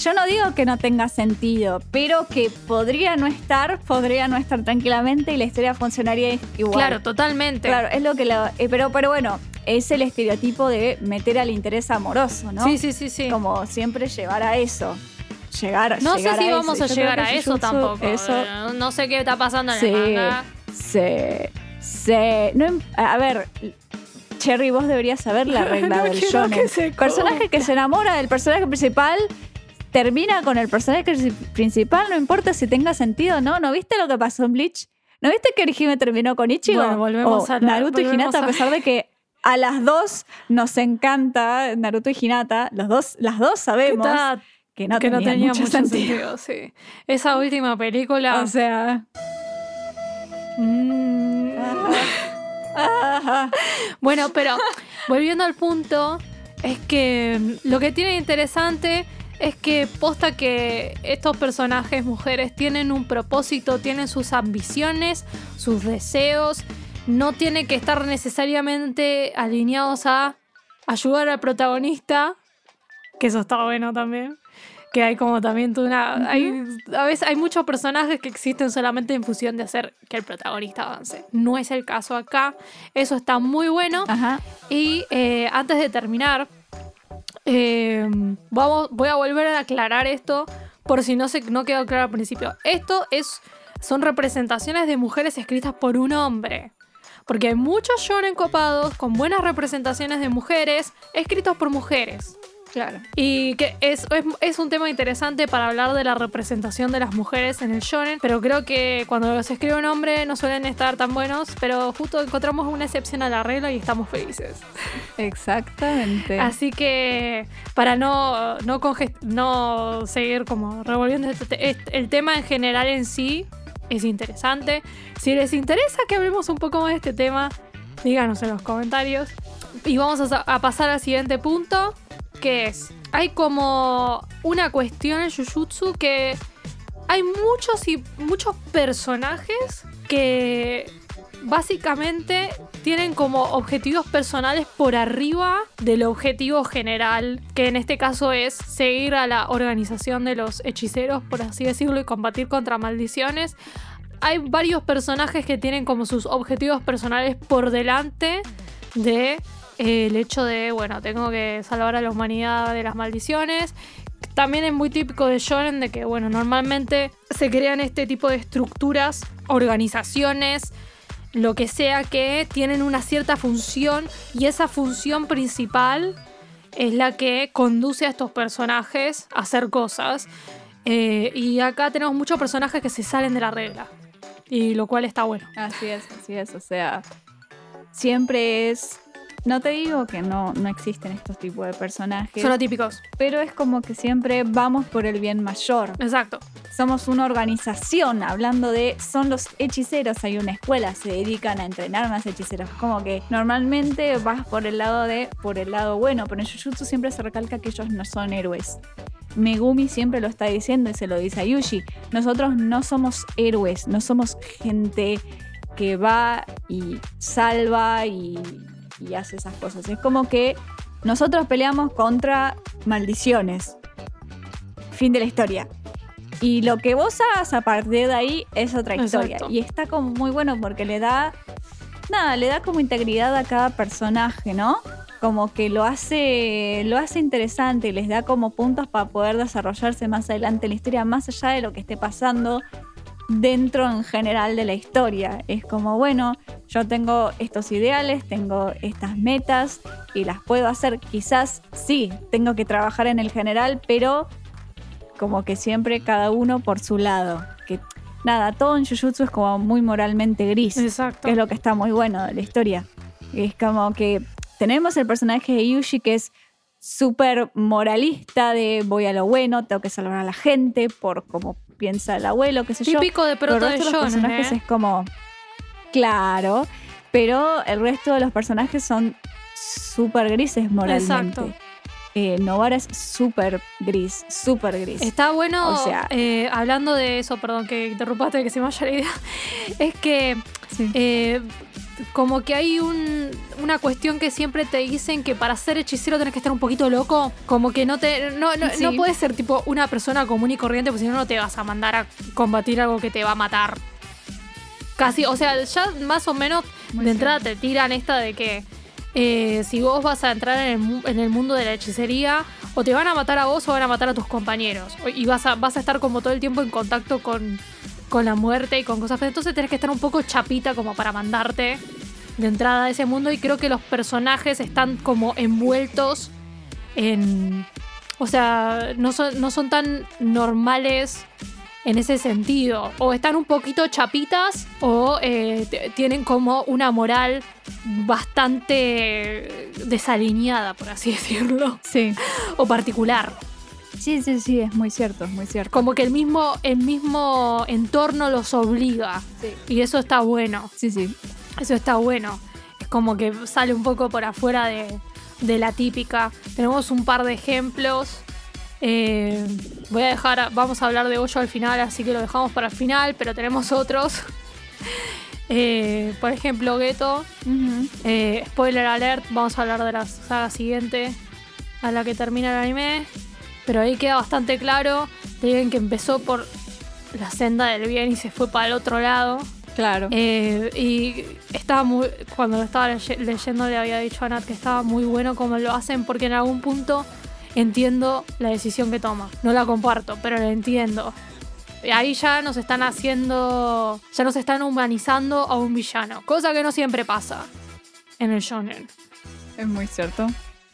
yo no digo que no tenga sentido, pero que podría no estar, podría no estar tranquilamente y la historia funcionaría igual.
Claro, totalmente.
Claro, es lo que lo, eh, pero, pero bueno, es el estereotipo de meter al interés amoroso, ¿no?
Sí, sí, sí, sí.
Como siempre llevar a eso. Llegar,
no sé si
a
vamos
eso.
a
Yo
llegar a eso tampoco.
Eso,
Eh, No sé qué está pasando en
sí,
el manga.
sí, sí. No im- a ver, Cherry, vos deberías saber la [laughs] regla
No
del shonen.
que
personaje que se enamora del personaje principal termina con el personaje principal, no importa si tenga sentido o no. ¿No viste lo que pasó en Bleach? ¿No viste que Orihime terminó con Ichigo?
Bueno, volvemos
O
a la-
Naruto y Hinata, a
a-
pesar de que a las dos nos encanta Naruto y Hinata, los dos, las dos sabemos que no
que no
tenía, mucho,
mucho
sentido.
sentido. sí. Esa última película.
O sea,
mm,
ajá. [laughs]
Bueno, pero volviendo al punto, es que lo que tiene interesante es que posta que estos personajes mujeres tienen un propósito, tienen sus ambiciones, sus deseos, no tienen que estar necesariamente alineados a ayudar al protagonista, que eso está bueno también. Que hay como también toda una. hay, a veces hay muchos personajes que existen solamente en función de hacer que el protagonista avance. No es el caso acá. Eso está muy bueno.
Ajá.
Y eh, antes de terminar, eh, vamos, voy a volver a aclarar esto por si no, se, no quedó claro al principio. Esto es, son representaciones de mujeres escritas por un hombre. Porque hay muchos shonen copados con buenas representaciones de mujeres escritos por mujeres.
Claro.
Y que es, es, es un tema interesante para hablar de la representación de las mujeres en el shonen, pero creo que cuando los escribe un hombre no suelen estar tan buenos, pero justo encontramos una excepción a la regla y estamos felices.
Exactamente.
Así que para no, no, no seguir como revolviendo este te- este- el tema en general en sí, es interesante. Si les interesa que hablemos un poco más de este tema, díganos en los comentarios. Y vamos a pasar al siguiente punto, que es, hay como una cuestión en Jujutsu que hay muchos y muchos personajes que básicamente tienen como objetivos personales por arriba del objetivo general, que en este caso es seguir a la organización de los hechiceros, por así decirlo, y combatir contra maldiciones. Hay varios personajes que tienen como sus objetivos personales por delante de el hecho de, bueno, tengo que salvar a la humanidad de las maldiciones. También es muy típico de Shonen de que, bueno, normalmente se crean este tipo de estructuras, organizaciones, lo que sea que tienen una cierta función y esa función principal es la que conduce a estos personajes a hacer cosas. Eh, y acá tenemos muchos personajes que se salen de la regla. Y lo cual está bueno.
Así es, así es. O sea, siempre es. No te digo que no, no existen estos tipos de personajes,
Son atípicos.
pero es como que siempre vamos por el bien mayor.
Exacto.
Somos una organización, hablando de. Son los hechiceros, hay una escuela, se dedican a entrenar más hechiceros. Como que normalmente vas por el lado de. por el lado bueno, pero en Jujutsu siempre se recalca que ellos no son héroes. Megumi siempre lo está diciendo y se lo dice a Yushi. Nosotros no somos héroes, no somos gente que va y salva y, y hace esas cosas. Es como que nosotros peleamos contra maldiciones. Fin de la historia. Y lo que vos hagas a partir de ahí es otra historia.
Exacto.
Y está como muy bueno porque le da. Nada, le da como integridad a cada personaje, ¿no? Como que lo hace, lo hace interesante y les da como puntos para poder desarrollarse más adelante en la historia, más allá de lo que esté pasando dentro en general de la historia. Es como, bueno, yo tengo estos ideales, tengo estas metas y las puedo hacer. Quizás sí, tengo que trabajar en el general, pero como que siempre cada uno por su lado. Que nada, todo en Jujutsu es como muy moralmente gris,
Exacto.
que es lo que está muy bueno de la historia. Es como que tenemos el personaje de Yushi que es súper moralista de voy a lo bueno, tengo que salvar a la gente por como piensa el abuelo, qué sé yo.
Típico de
Pero
proto
el
de
resto de los personajes
¿eh?
es como claro, pero el resto de los personajes son súper grises moralmente.
Exacto.
eh, Novara es súper gris, súper gris.
Está bueno,
O sea-
eh, hablando de eso, perdón que interrumpaste, que se me vaya la idea, [laughs] es que
Sí.
eh, como que hay un- una cuestión que siempre te dicen que para ser hechicero tenés que estar un poquito loco, como que no te no, no,
Sí.
no puedes ser tipo una persona común y corriente, porque si no no te vas a mandar a combatir algo que te va a matar. Casi, o sea, ya más o menos
Muy
de entrada te tiran esta de que eh, si vos vas a entrar en el, en el mundo de la hechicería, o te van a matar a vos o van a matar a tus compañeros. Y vas a, vas a estar como todo el tiempo en contacto con, con la muerte y con cosas. Entonces tenés que estar un poco chapita como para mandarte de entrada a ese mundo. Y creo que los personajes están como envueltos en. O sea, no son, no son tan normales en ese sentido. O están un poquito chapitas o eh, tienen como una moral bastante desalineada, por así [laughs] decirlo.
Sí.
O particular.
Sí, sí, sí, es muy cierto, es muy cierto.
Como que el mismo, el mismo entorno los obliga.
Sí.
Y eso está bueno.
Sí, sí.
Eso está bueno. Es como que sale un poco por afuera de, de la típica. Tenemos un par de ejemplos. Eh, voy a dejar, vamos a hablar de Hoyo al final, así que lo dejamos para el final, pero tenemos otros. [laughs] Eh, por ejemplo, Ghetto. Eh, spoiler alert, vamos a hablar de la saga siguiente a la que termina el anime. Pero ahí queda bastante claro. Te digan que empezó por la senda del bien y se fue para el otro lado.
Claro.
Eh, y estaba muy. Cuando lo estaba leye- leyendo, le había dicho a Nat que estaba muy bueno como lo hacen, porque en algún punto entiendo la decisión que toma. No la comparto, pero la entiendo. Y Ahí ya nos están haciendo. Ya nos están humanizando a un villano. Cosa que no siempre pasa en el shonen.
Es muy cierto.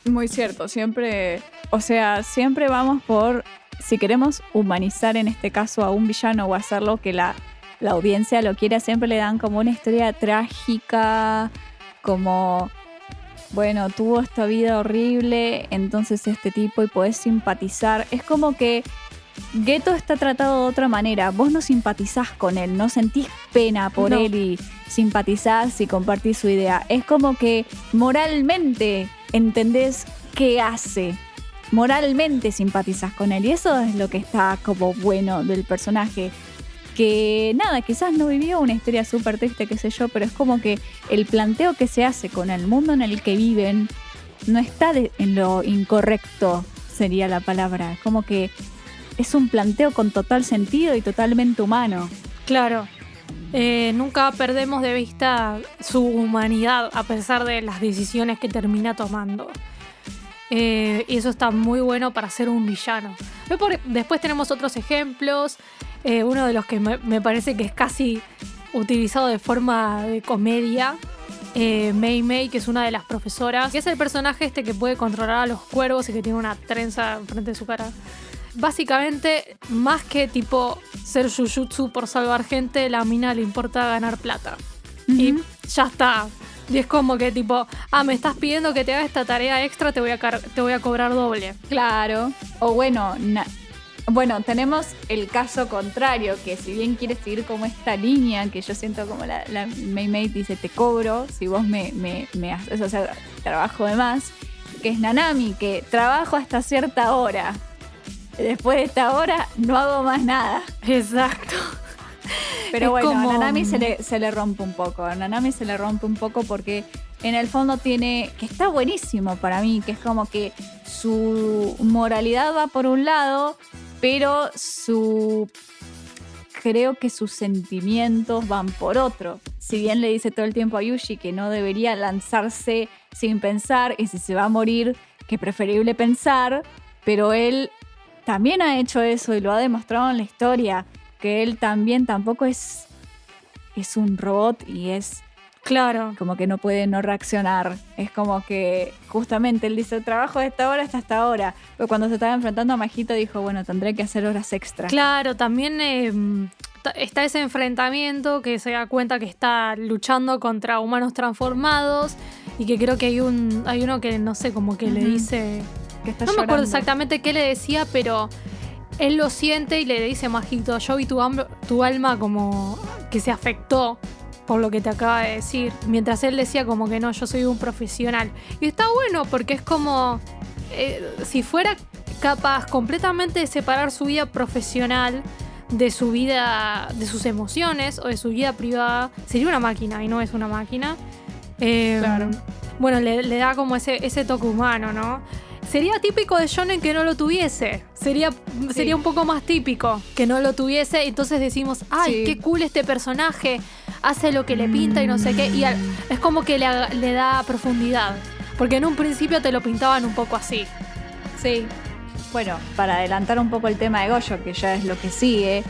Muy cierto. Siempre, o sea, siempre vamos por, si queremos humanizar en este caso a un villano o hacerlo que la, la audiencia lo quiera, siempre le dan como una historia trágica, como, bueno, tuvo esta vida horrible, entonces este tipo y podés simpatizar. Es como que Geto está tratado de otra manera. Vos no simpatizás con él, no sentís pena por
No.
él y simpatizás y compartís su idea. Es como que moralmente entendés qué hace. Moralmente simpatizás con él. Y eso es lo que está como bueno del personaje. Que nada, quizás no vivió una historia súper triste, qué sé yo, pero es como que el planteo que se hace con el mundo en el que viven no está de- en lo incorrecto, sería la palabra. Como que es un planteo con total sentido y totalmente humano.
Claro. Eh, nunca perdemos de vista su humanidad a pesar de las decisiones que termina tomando. Eh, y eso está muy bueno para ser un villano. Después- tenemos otros ejemplos. Eh, uno de los que me, me parece que es casi utilizado de forma de comedia. Eh, Mei Mei, que es una de las profesoras, que es el personaje este que puede controlar a los cuervos y que tiene una trenza enfrente de su cara. Básicamente, más que tipo ser Jujutsu por salvar gente, la mina le importa ganar plata. Y ya está. Y es como que tipo, ah, me estás pidiendo que te haga esta tarea extra, te voy a, te voy a cobrar doble.
Claro. O bueno, bueno, tenemos el caso contrario, que si bien quieres seguir como esta línea, que yo siento como la, la dice, te cobro si vos me, me, me haces, o sea, trabajo de más, que es Nanami, que trabajo hasta cierta hora. Después de esta hora no hago más nada.
Exacto.
Pero
Es
bueno,
como-
a Nanami se le, se le rompe un poco. A Nanami se le rompe un poco porque en el fondo tiene. que está buenísimo para mí, que es como que su moralidad va por un lado, pero su. creo que sus sentimientos van por otro. Si bien le dice todo el tiempo a Yushi que no debería lanzarse sin pensar y si se va a morir, que preferible pensar, pero él también ha hecho eso y lo ha demostrado en la historia, que él también tampoco es, es un robot y es
Claro.
como que no puede no reaccionar. Es como que justamente él dice, trabajo de esta hora hasta esta hora. Pero cuando se estaba enfrentando a Majito dijo, bueno, tendré que hacer horas extra.
Claro, también eh, ta- está ese enfrentamiento que se da cuenta que está luchando contra humanos transformados y que creo que hay un hay uno que no sé como que le dice
Que está
no me acuerdo exactamente qué le decía pero él lo siente y le dice Majito yo vi tu alma como que se afectó por lo que te acaba de decir mientras él decía como que no yo soy un profesional y está bueno porque es como eh, si fuera capaz completamente de separar su vida profesional de su vida, de sus emociones o de su vida privada, sería una máquina y no es una máquina. Eh,
Claro.
Bueno, le, le da como ese, ese toque humano, ¿no? Sería típico de Shonen que no lo tuviese. Sería, sería un poco más típico que no lo tuviese. Entonces decimos, ay,
Sí.
qué cool este personaje. Hace lo que le pinta y no sé qué. Y al- es como que le da profundidad. Porque en un principio te lo pintaban un poco así.
Sí. Bueno, para adelantar un poco el tema de Goyo, que ya es lo que sigue,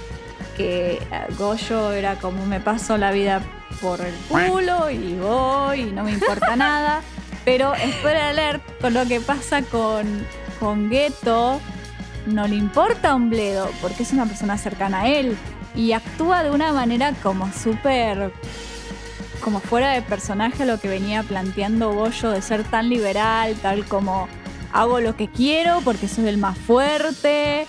que eh, Goyo era como me paso la vida por el culo y voy y no me importa [laughs] nada. Pero espera alert con lo que pasa con, con Geto, no le importa un bledo, porque es una persona cercana a él y actúa de una manera como súper como fuera de personaje a lo que venía planteando Goyo de ser tan liberal, tal como hago lo que quiero porque soy el más fuerte.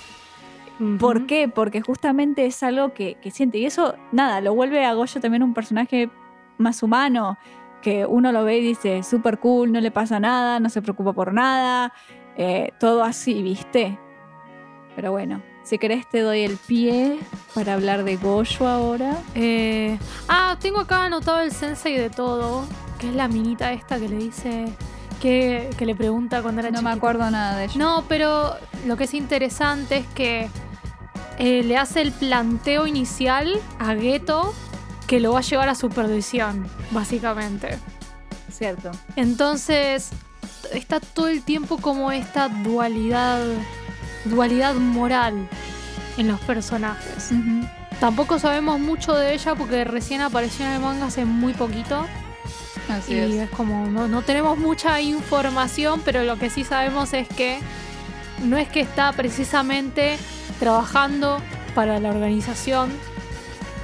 ¿Por qué? Porque justamente es algo que, que siente. Y eso, nada, lo vuelve a Goyo también un personaje más humano, que uno lo ve y dice, súper cool, no le pasa nada, no se preocupa por nada, eh, todo así, ¿viste? Pero bueno, si querés te doy el pie para hablar de Goyo ahora.
Eh, ah, tengo acá anotado el sensei de todo, que es la minita esta que le dice, que, que le pregunta cuando era
No me acuerdo nada de ello.
No, pero lo que es interesante es que eh, le hace el planteo inicial a Geto que lo va a llevar a su perdición, básicamente.
Cierto.
Entonces, está todo el tiempo como esta dualidad, dualidad moral en los personajes. Tampoco sabemos mucho de ella porque recién apareció en el manga hace muy poquito.
Así
y
es.
es como, no, no tenemos mucha información, pero lo que sí sabemos es que no es que está precisamente trabajando para la organización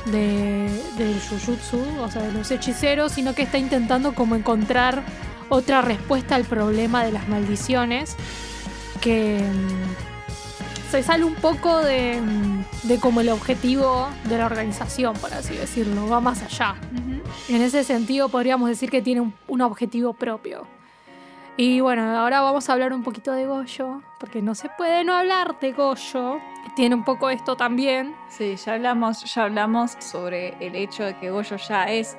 de, del Jujutsu, o sea, de los hechiceros, sino que está intentando como encontrar otra respuesta al problema de las maldiciones, que mm, se sale un poco de, mm, de como el objetivo de la organización, por así decirlo, va más allá. En ese sentido podríamos decir que tiene un, un objetivo propio. Y bueno, ahora vamos a hablar un poquito de Goyo, porque no se puede no hablar de Goyo. Tiene un poco esto también.
Sí, ya hablamos, ya hablamos sobre el hecho de que Goyo ya es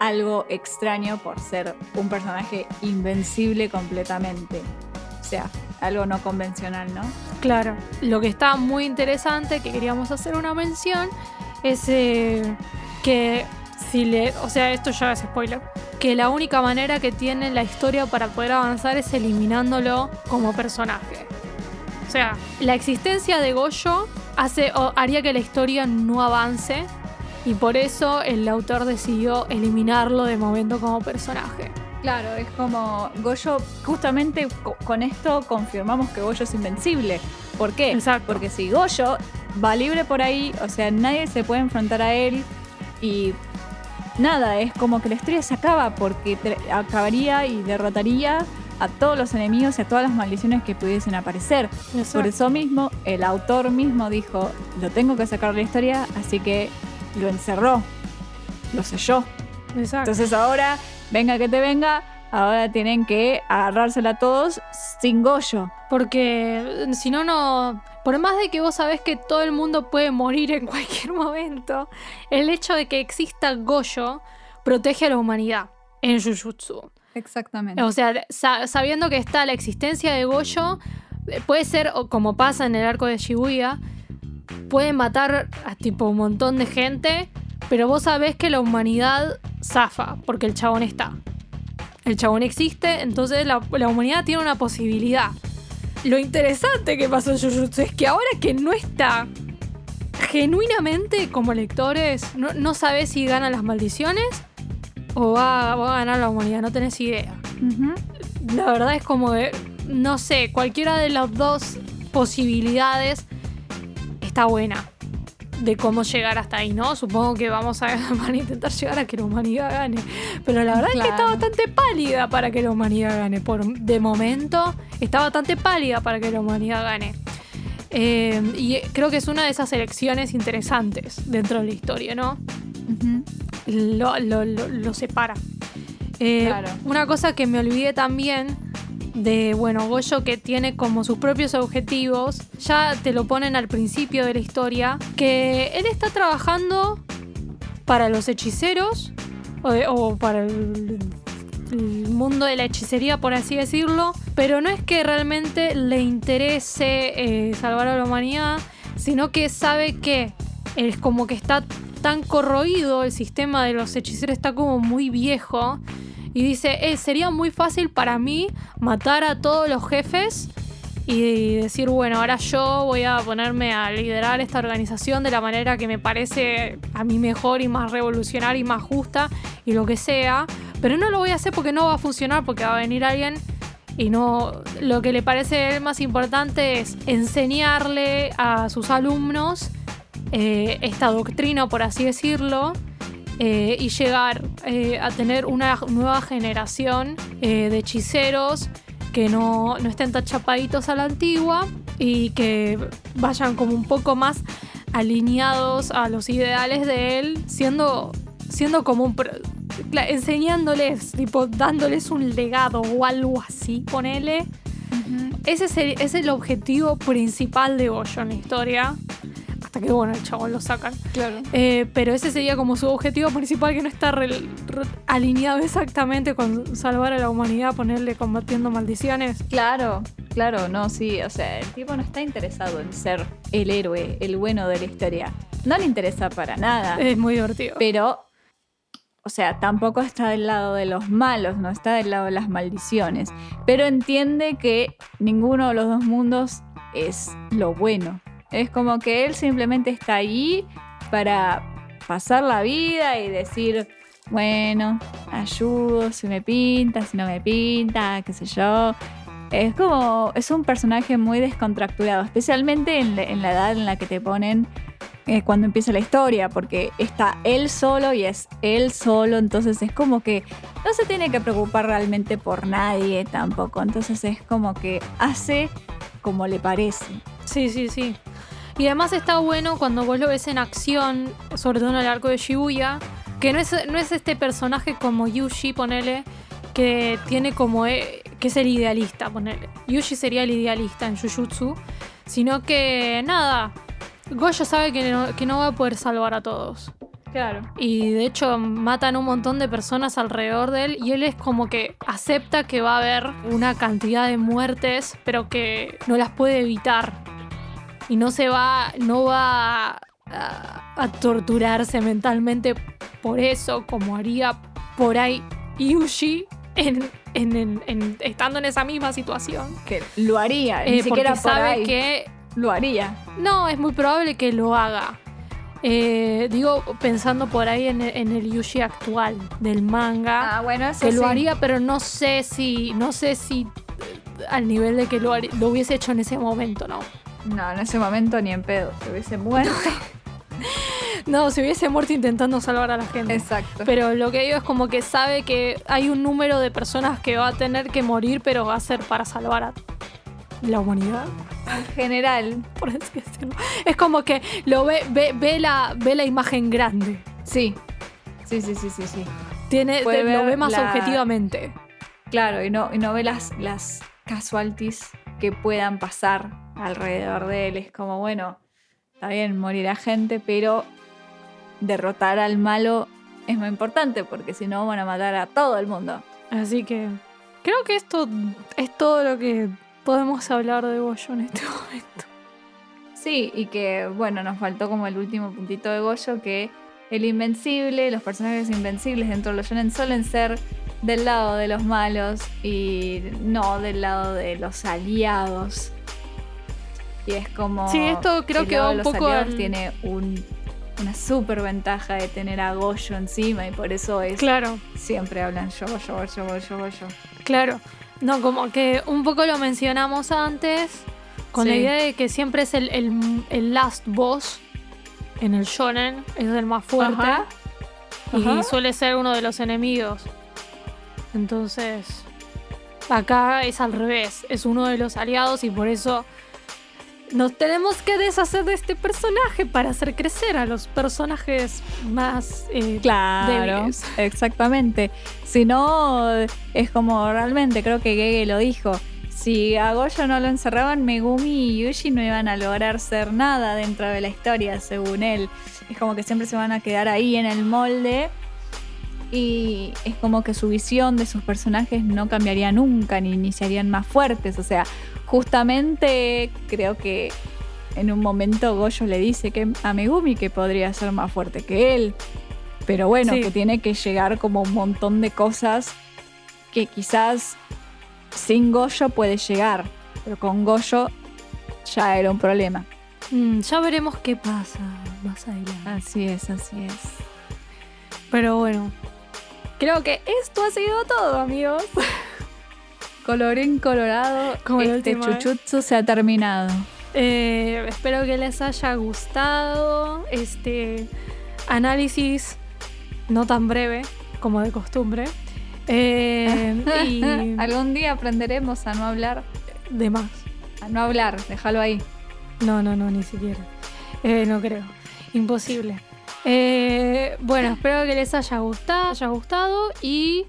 algo extraño por ser un personaje invencible completamente. O sea, algo no convencional, ¿no?
Claro. Lo que está muy interesante, que queríamos hacer una mención, es eh, que si le. O sea, esto ya es spoiler. Que la única manera que tiene la historia para poder avanzar es eliminándolo como personaje. O sea, la existencia de Goyo hace, o haría que la historia no avance. Y por eso el autor decidió eliminarlo de momento como personaje.
Claro, es como Goyo, justamente co- con esto confirmamos que Goyo es invencible. ¿Por qué?
Exacto.
Porque si Goyo va libre por ahí, o sea, nadie se puede enfrentar a él y nada, es como que la historia se acaba porque acabaría y derrotaría a todos los enemigos y a todas las maldiciones que pudiesen aparecer. Por eso mismo, el autor mismo dijo, lo tengo que sacar de la historia, así que lo encerró, lo selló.
Exacto.
Entonces ahora, venga que te venga, ahora tienen que agarrársela todos sin Goyo.
Porque si no, no. Por más de que vos sabés que todo el mundo puede morir en [laughs] cualquier momento, el hecho de que exista Goyo protege a la humanidad en Jujutsu.
Exactamente.
O sea, sa- sabiendo que está la existencia de Goyo, eh, puede ser, como pasa en el arco de Shibuya, pueden matar a tipo un montón de gente, pero vos sabés que la humanidad zafa, porque el chabón está. El chabón existe, entonces la, la humanidad tiene una posibilidad. Lo interesante que pasó en Jujutsu es que ahora que no está, genuinamente como lectores, no, no sabés si gana las maldiciones o va, va a ganar la humanidad, no tenés idea. La verdad es como de, no sé, cualquiera de las dos posibilidades está buena de cómo llegar hasta ahí, ¿no? Supongo que vamos a, [laughs] van a intentar llegar a que la humanidad gane. Pero la verdad es que está bastante pálida para que la humanidad gane. Por, de momento, está bastante pálida para que la humanidad gane. Eh, y creo que es una de esas elecciones interesantes dentro de la historia, ¿no?
Ujú.
lo, lo- lo- lo separa. Eh,
Claro.
Una cosa que me olvidé también de, bueno, Goyo que tiene como sus propios objetivos, ya te lo ponen al principio de la historia, que él está trabajando para los hechiceros o, o para el, el mundo de la hechicería, por así decirlo, pero no es que realmente le interese eh, salvar a la humanidad, sino que sabe que es como que está tan corroído, el sistema de los hechiceros está como muy viejo. Y dice, "Eh, sería muy fácil para mí matar a todos los jefes y decir, bueno, ahora yo voy a ponerme a liderar esta organización de la manera que me parece a mí mejor y más revolucionaria y más justa y lo que sea. Pero no lo voy a hacer porque no va a funcionar, porque va a venir alguien y no. Lo que le parece a él más importante es enseñarle a sus alumnos eh, esta doctrina, por así decirlo, eh, y llegar eh, a tener una nueva generación eh, de hechiceros que no, no estén tan chapaditos a la antigua y que vayan como un poco más alineados a los ideales de él, siendo, siendo como un... enseñándoles, tipo, dándoles un legado o algo así, ponele. Ese es el, ese es el objetivo principal de Goyo en la historia. Hasta que, bueno, el chabón lo sacan.
Claro.
Eh, pero ese sería como su objetivo principal, que no está re- alineado exactamente con salvar a la humanidad, ponerle combatiendo maldiciones.
Claro, claro, no, sí, o sea, el tipo no está interesado en ser el héroe, el bueno de la historia. No le interesa para nada.
Es muy divertido.
Pero, o sea, tampoco está del lado de los malos, no está del lado de las maldiciones. Pero entiende que ninguno de los dos mundos es lo bueno. Es como que él simplemente está ahí para pasar la vida y decir, bueno, ayudo si me pinta, si no me pinta, qué sé yo. Es como, es un personaje muy descontracturado, especialmente en la edad en la que te ponen eh, cuando empieza la historia, porque está él solo y es él solo, entonces es como que no se tiene que preocupar realmente por nadie tampoco, entonces es como que hace como le parece.
Sí, sí, sí. Y además está bueno cuando vos lo ves en acción, sobre todo en el arco de Shibuya, que no es, no es este personaje como Yushi, ponele, que tiene como. eh, que es el idealista, ponele. Yushi sería el idealista en Jujutsu, sino que nada. Goyo sabe que no, que no va a poder salvar a todos.
Claro.
Y de hecho matan un montón de personas alrededor de él y él es como que acepta que va a haber una cantidad de muertes, pero que no las puede evitar. Y no se va, no va a, a torturarse mentalmente por eso, como haría por ahí Yushi en, en- estando en esa misma situación.
Que lo haría,
Eh,
ni siquiera
porque
por
sabe
ahí.
que
Lo haría.
no, es muy probable que lo haga. Eh, digo, pensando por ahí en el, en el Yushi actual del manga,
Ah, bueno, eso
que lo
sí.
haría, pero no sé si, no sé si eh, al nivel de que lo, lo hubiese hecho en ese momento, ¿no?
No, en ese momento ni en pedo, se hubiese muerto. [laughs]
No, se hubiese muerto intentando salvar a la gente.
Exacto.
Pero lo que digo es como que sabe que hay un número de personas que va a tener que morir, pero va a ser para salvar a la humanidad.
En general, [laughs]
Por así decirlo. Es como que lo ve, ve, ve la, ve la imagen grande.
sí. Sí, sí, sí, sí, sí.
Tiene, te- lo ve más
la-
objetivamente.
Claro, y no, y no ve las, las casualties que puedan pasar alrededor de él. Es como, bueno, está bien, morirá gente, pero derrotar al malo es muy importante, porque si no van a matar a todo el mundo.
Así que creo que esto es todo lo que podemos hablar de Goyo en este [laughs] momento.
Sí, y que, bueno, nos faltó como el último puntito de Goyo, que el invencible, los personajes invencibles dentro de los shonen suelen ser del lado de los malos y no del lado de los aliados. Y es como...
Sí, esto creo que va un poco al-
tiene un- una super ventaja de tener a Goyo encima y por eso es...
Claro,
Siempre hablan yo, yo, yo, yo, yo.
claro. No, como que un poco lo mencionamos antes, con la idea de que siempre es el, el- el last boss en el shonen, es el más fuerte.
Ajá.
y
Ajá.
suele ser uno de los enemigos. Entonces, acá es al revés, es uno de los aliados y por eso nos tenemos que deshacer de este personaje para hacer crecer a los personajes más eh,
Claro,
débiles.
exactamente. Si no, es como realmente, creo que Gege lo dijo. Si a Goyo no lo encerraban, Megumi y Yuji no iban a lograr ser nada dentro de la historia, según él. Es como que siempre se van a quedar ahí en el molde. Y es como que su visión de sus personajes no cambiaría nunca, ni, harían más fuertes. O sea, justamente creo que en un momento Goyo le dice que a Megumi que podría ser más fuerte que él. Pero bueno,
Sí.
que tiene que llegar como un montón de cosas que quizás sin Goyo puede llegar. Pero con Goyo ya era un problema.
Mm, ya veremos qué pasa más adelante.
Así es, así es.
Pero bueno, creo que esto ha sido todo, amigos. [laughs]
Colorín colorado,
Como
este chuchutsu se ha terminado.
Eh, espero que les haya gustado este análisis no tan breve como de costumbre. Eh, y [laughs]
Algún día aprenderemos a no hablar.
de más.
A no hablar, déjalo ahí.
No, no, no, ni siquiera. Eh, no creo. Imposible. Eh, bueno, espero que les haya gustado, haya gustado y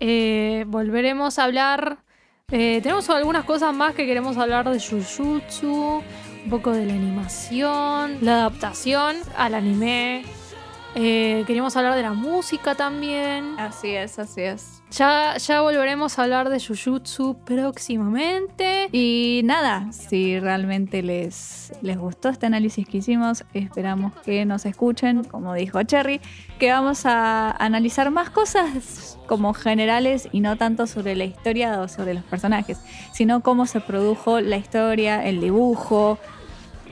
eh, volveremos a hablar. eh, tenemos algunas cosas más que queremos hablar de Jujutsu, un poco de la animación, la adaptación al anime. Eh, queríamos hablar de la música también.
Así es, así es.
Ya, ya volveremos a hablar de Jujutsu próximamente.
Y nada, si realmente les, les gustó este análisis que hicimos, esperamos que nos escuchen, como dijo Cherry, que vamos a analizar más cosas como generales y no tanto sobre la historia o sobre los personajes, sino cómo se produjo la historia, el dibujo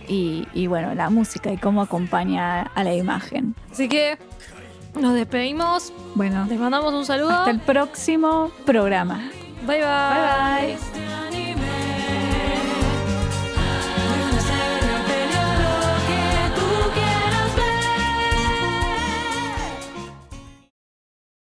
y, y bueno, la música y cómo acompaña a la imagen.
Así que nos despedimos.
Bueno,
Les mandamos un saludo.
hasta el próximo programa.
Bye bye.
Bye bye.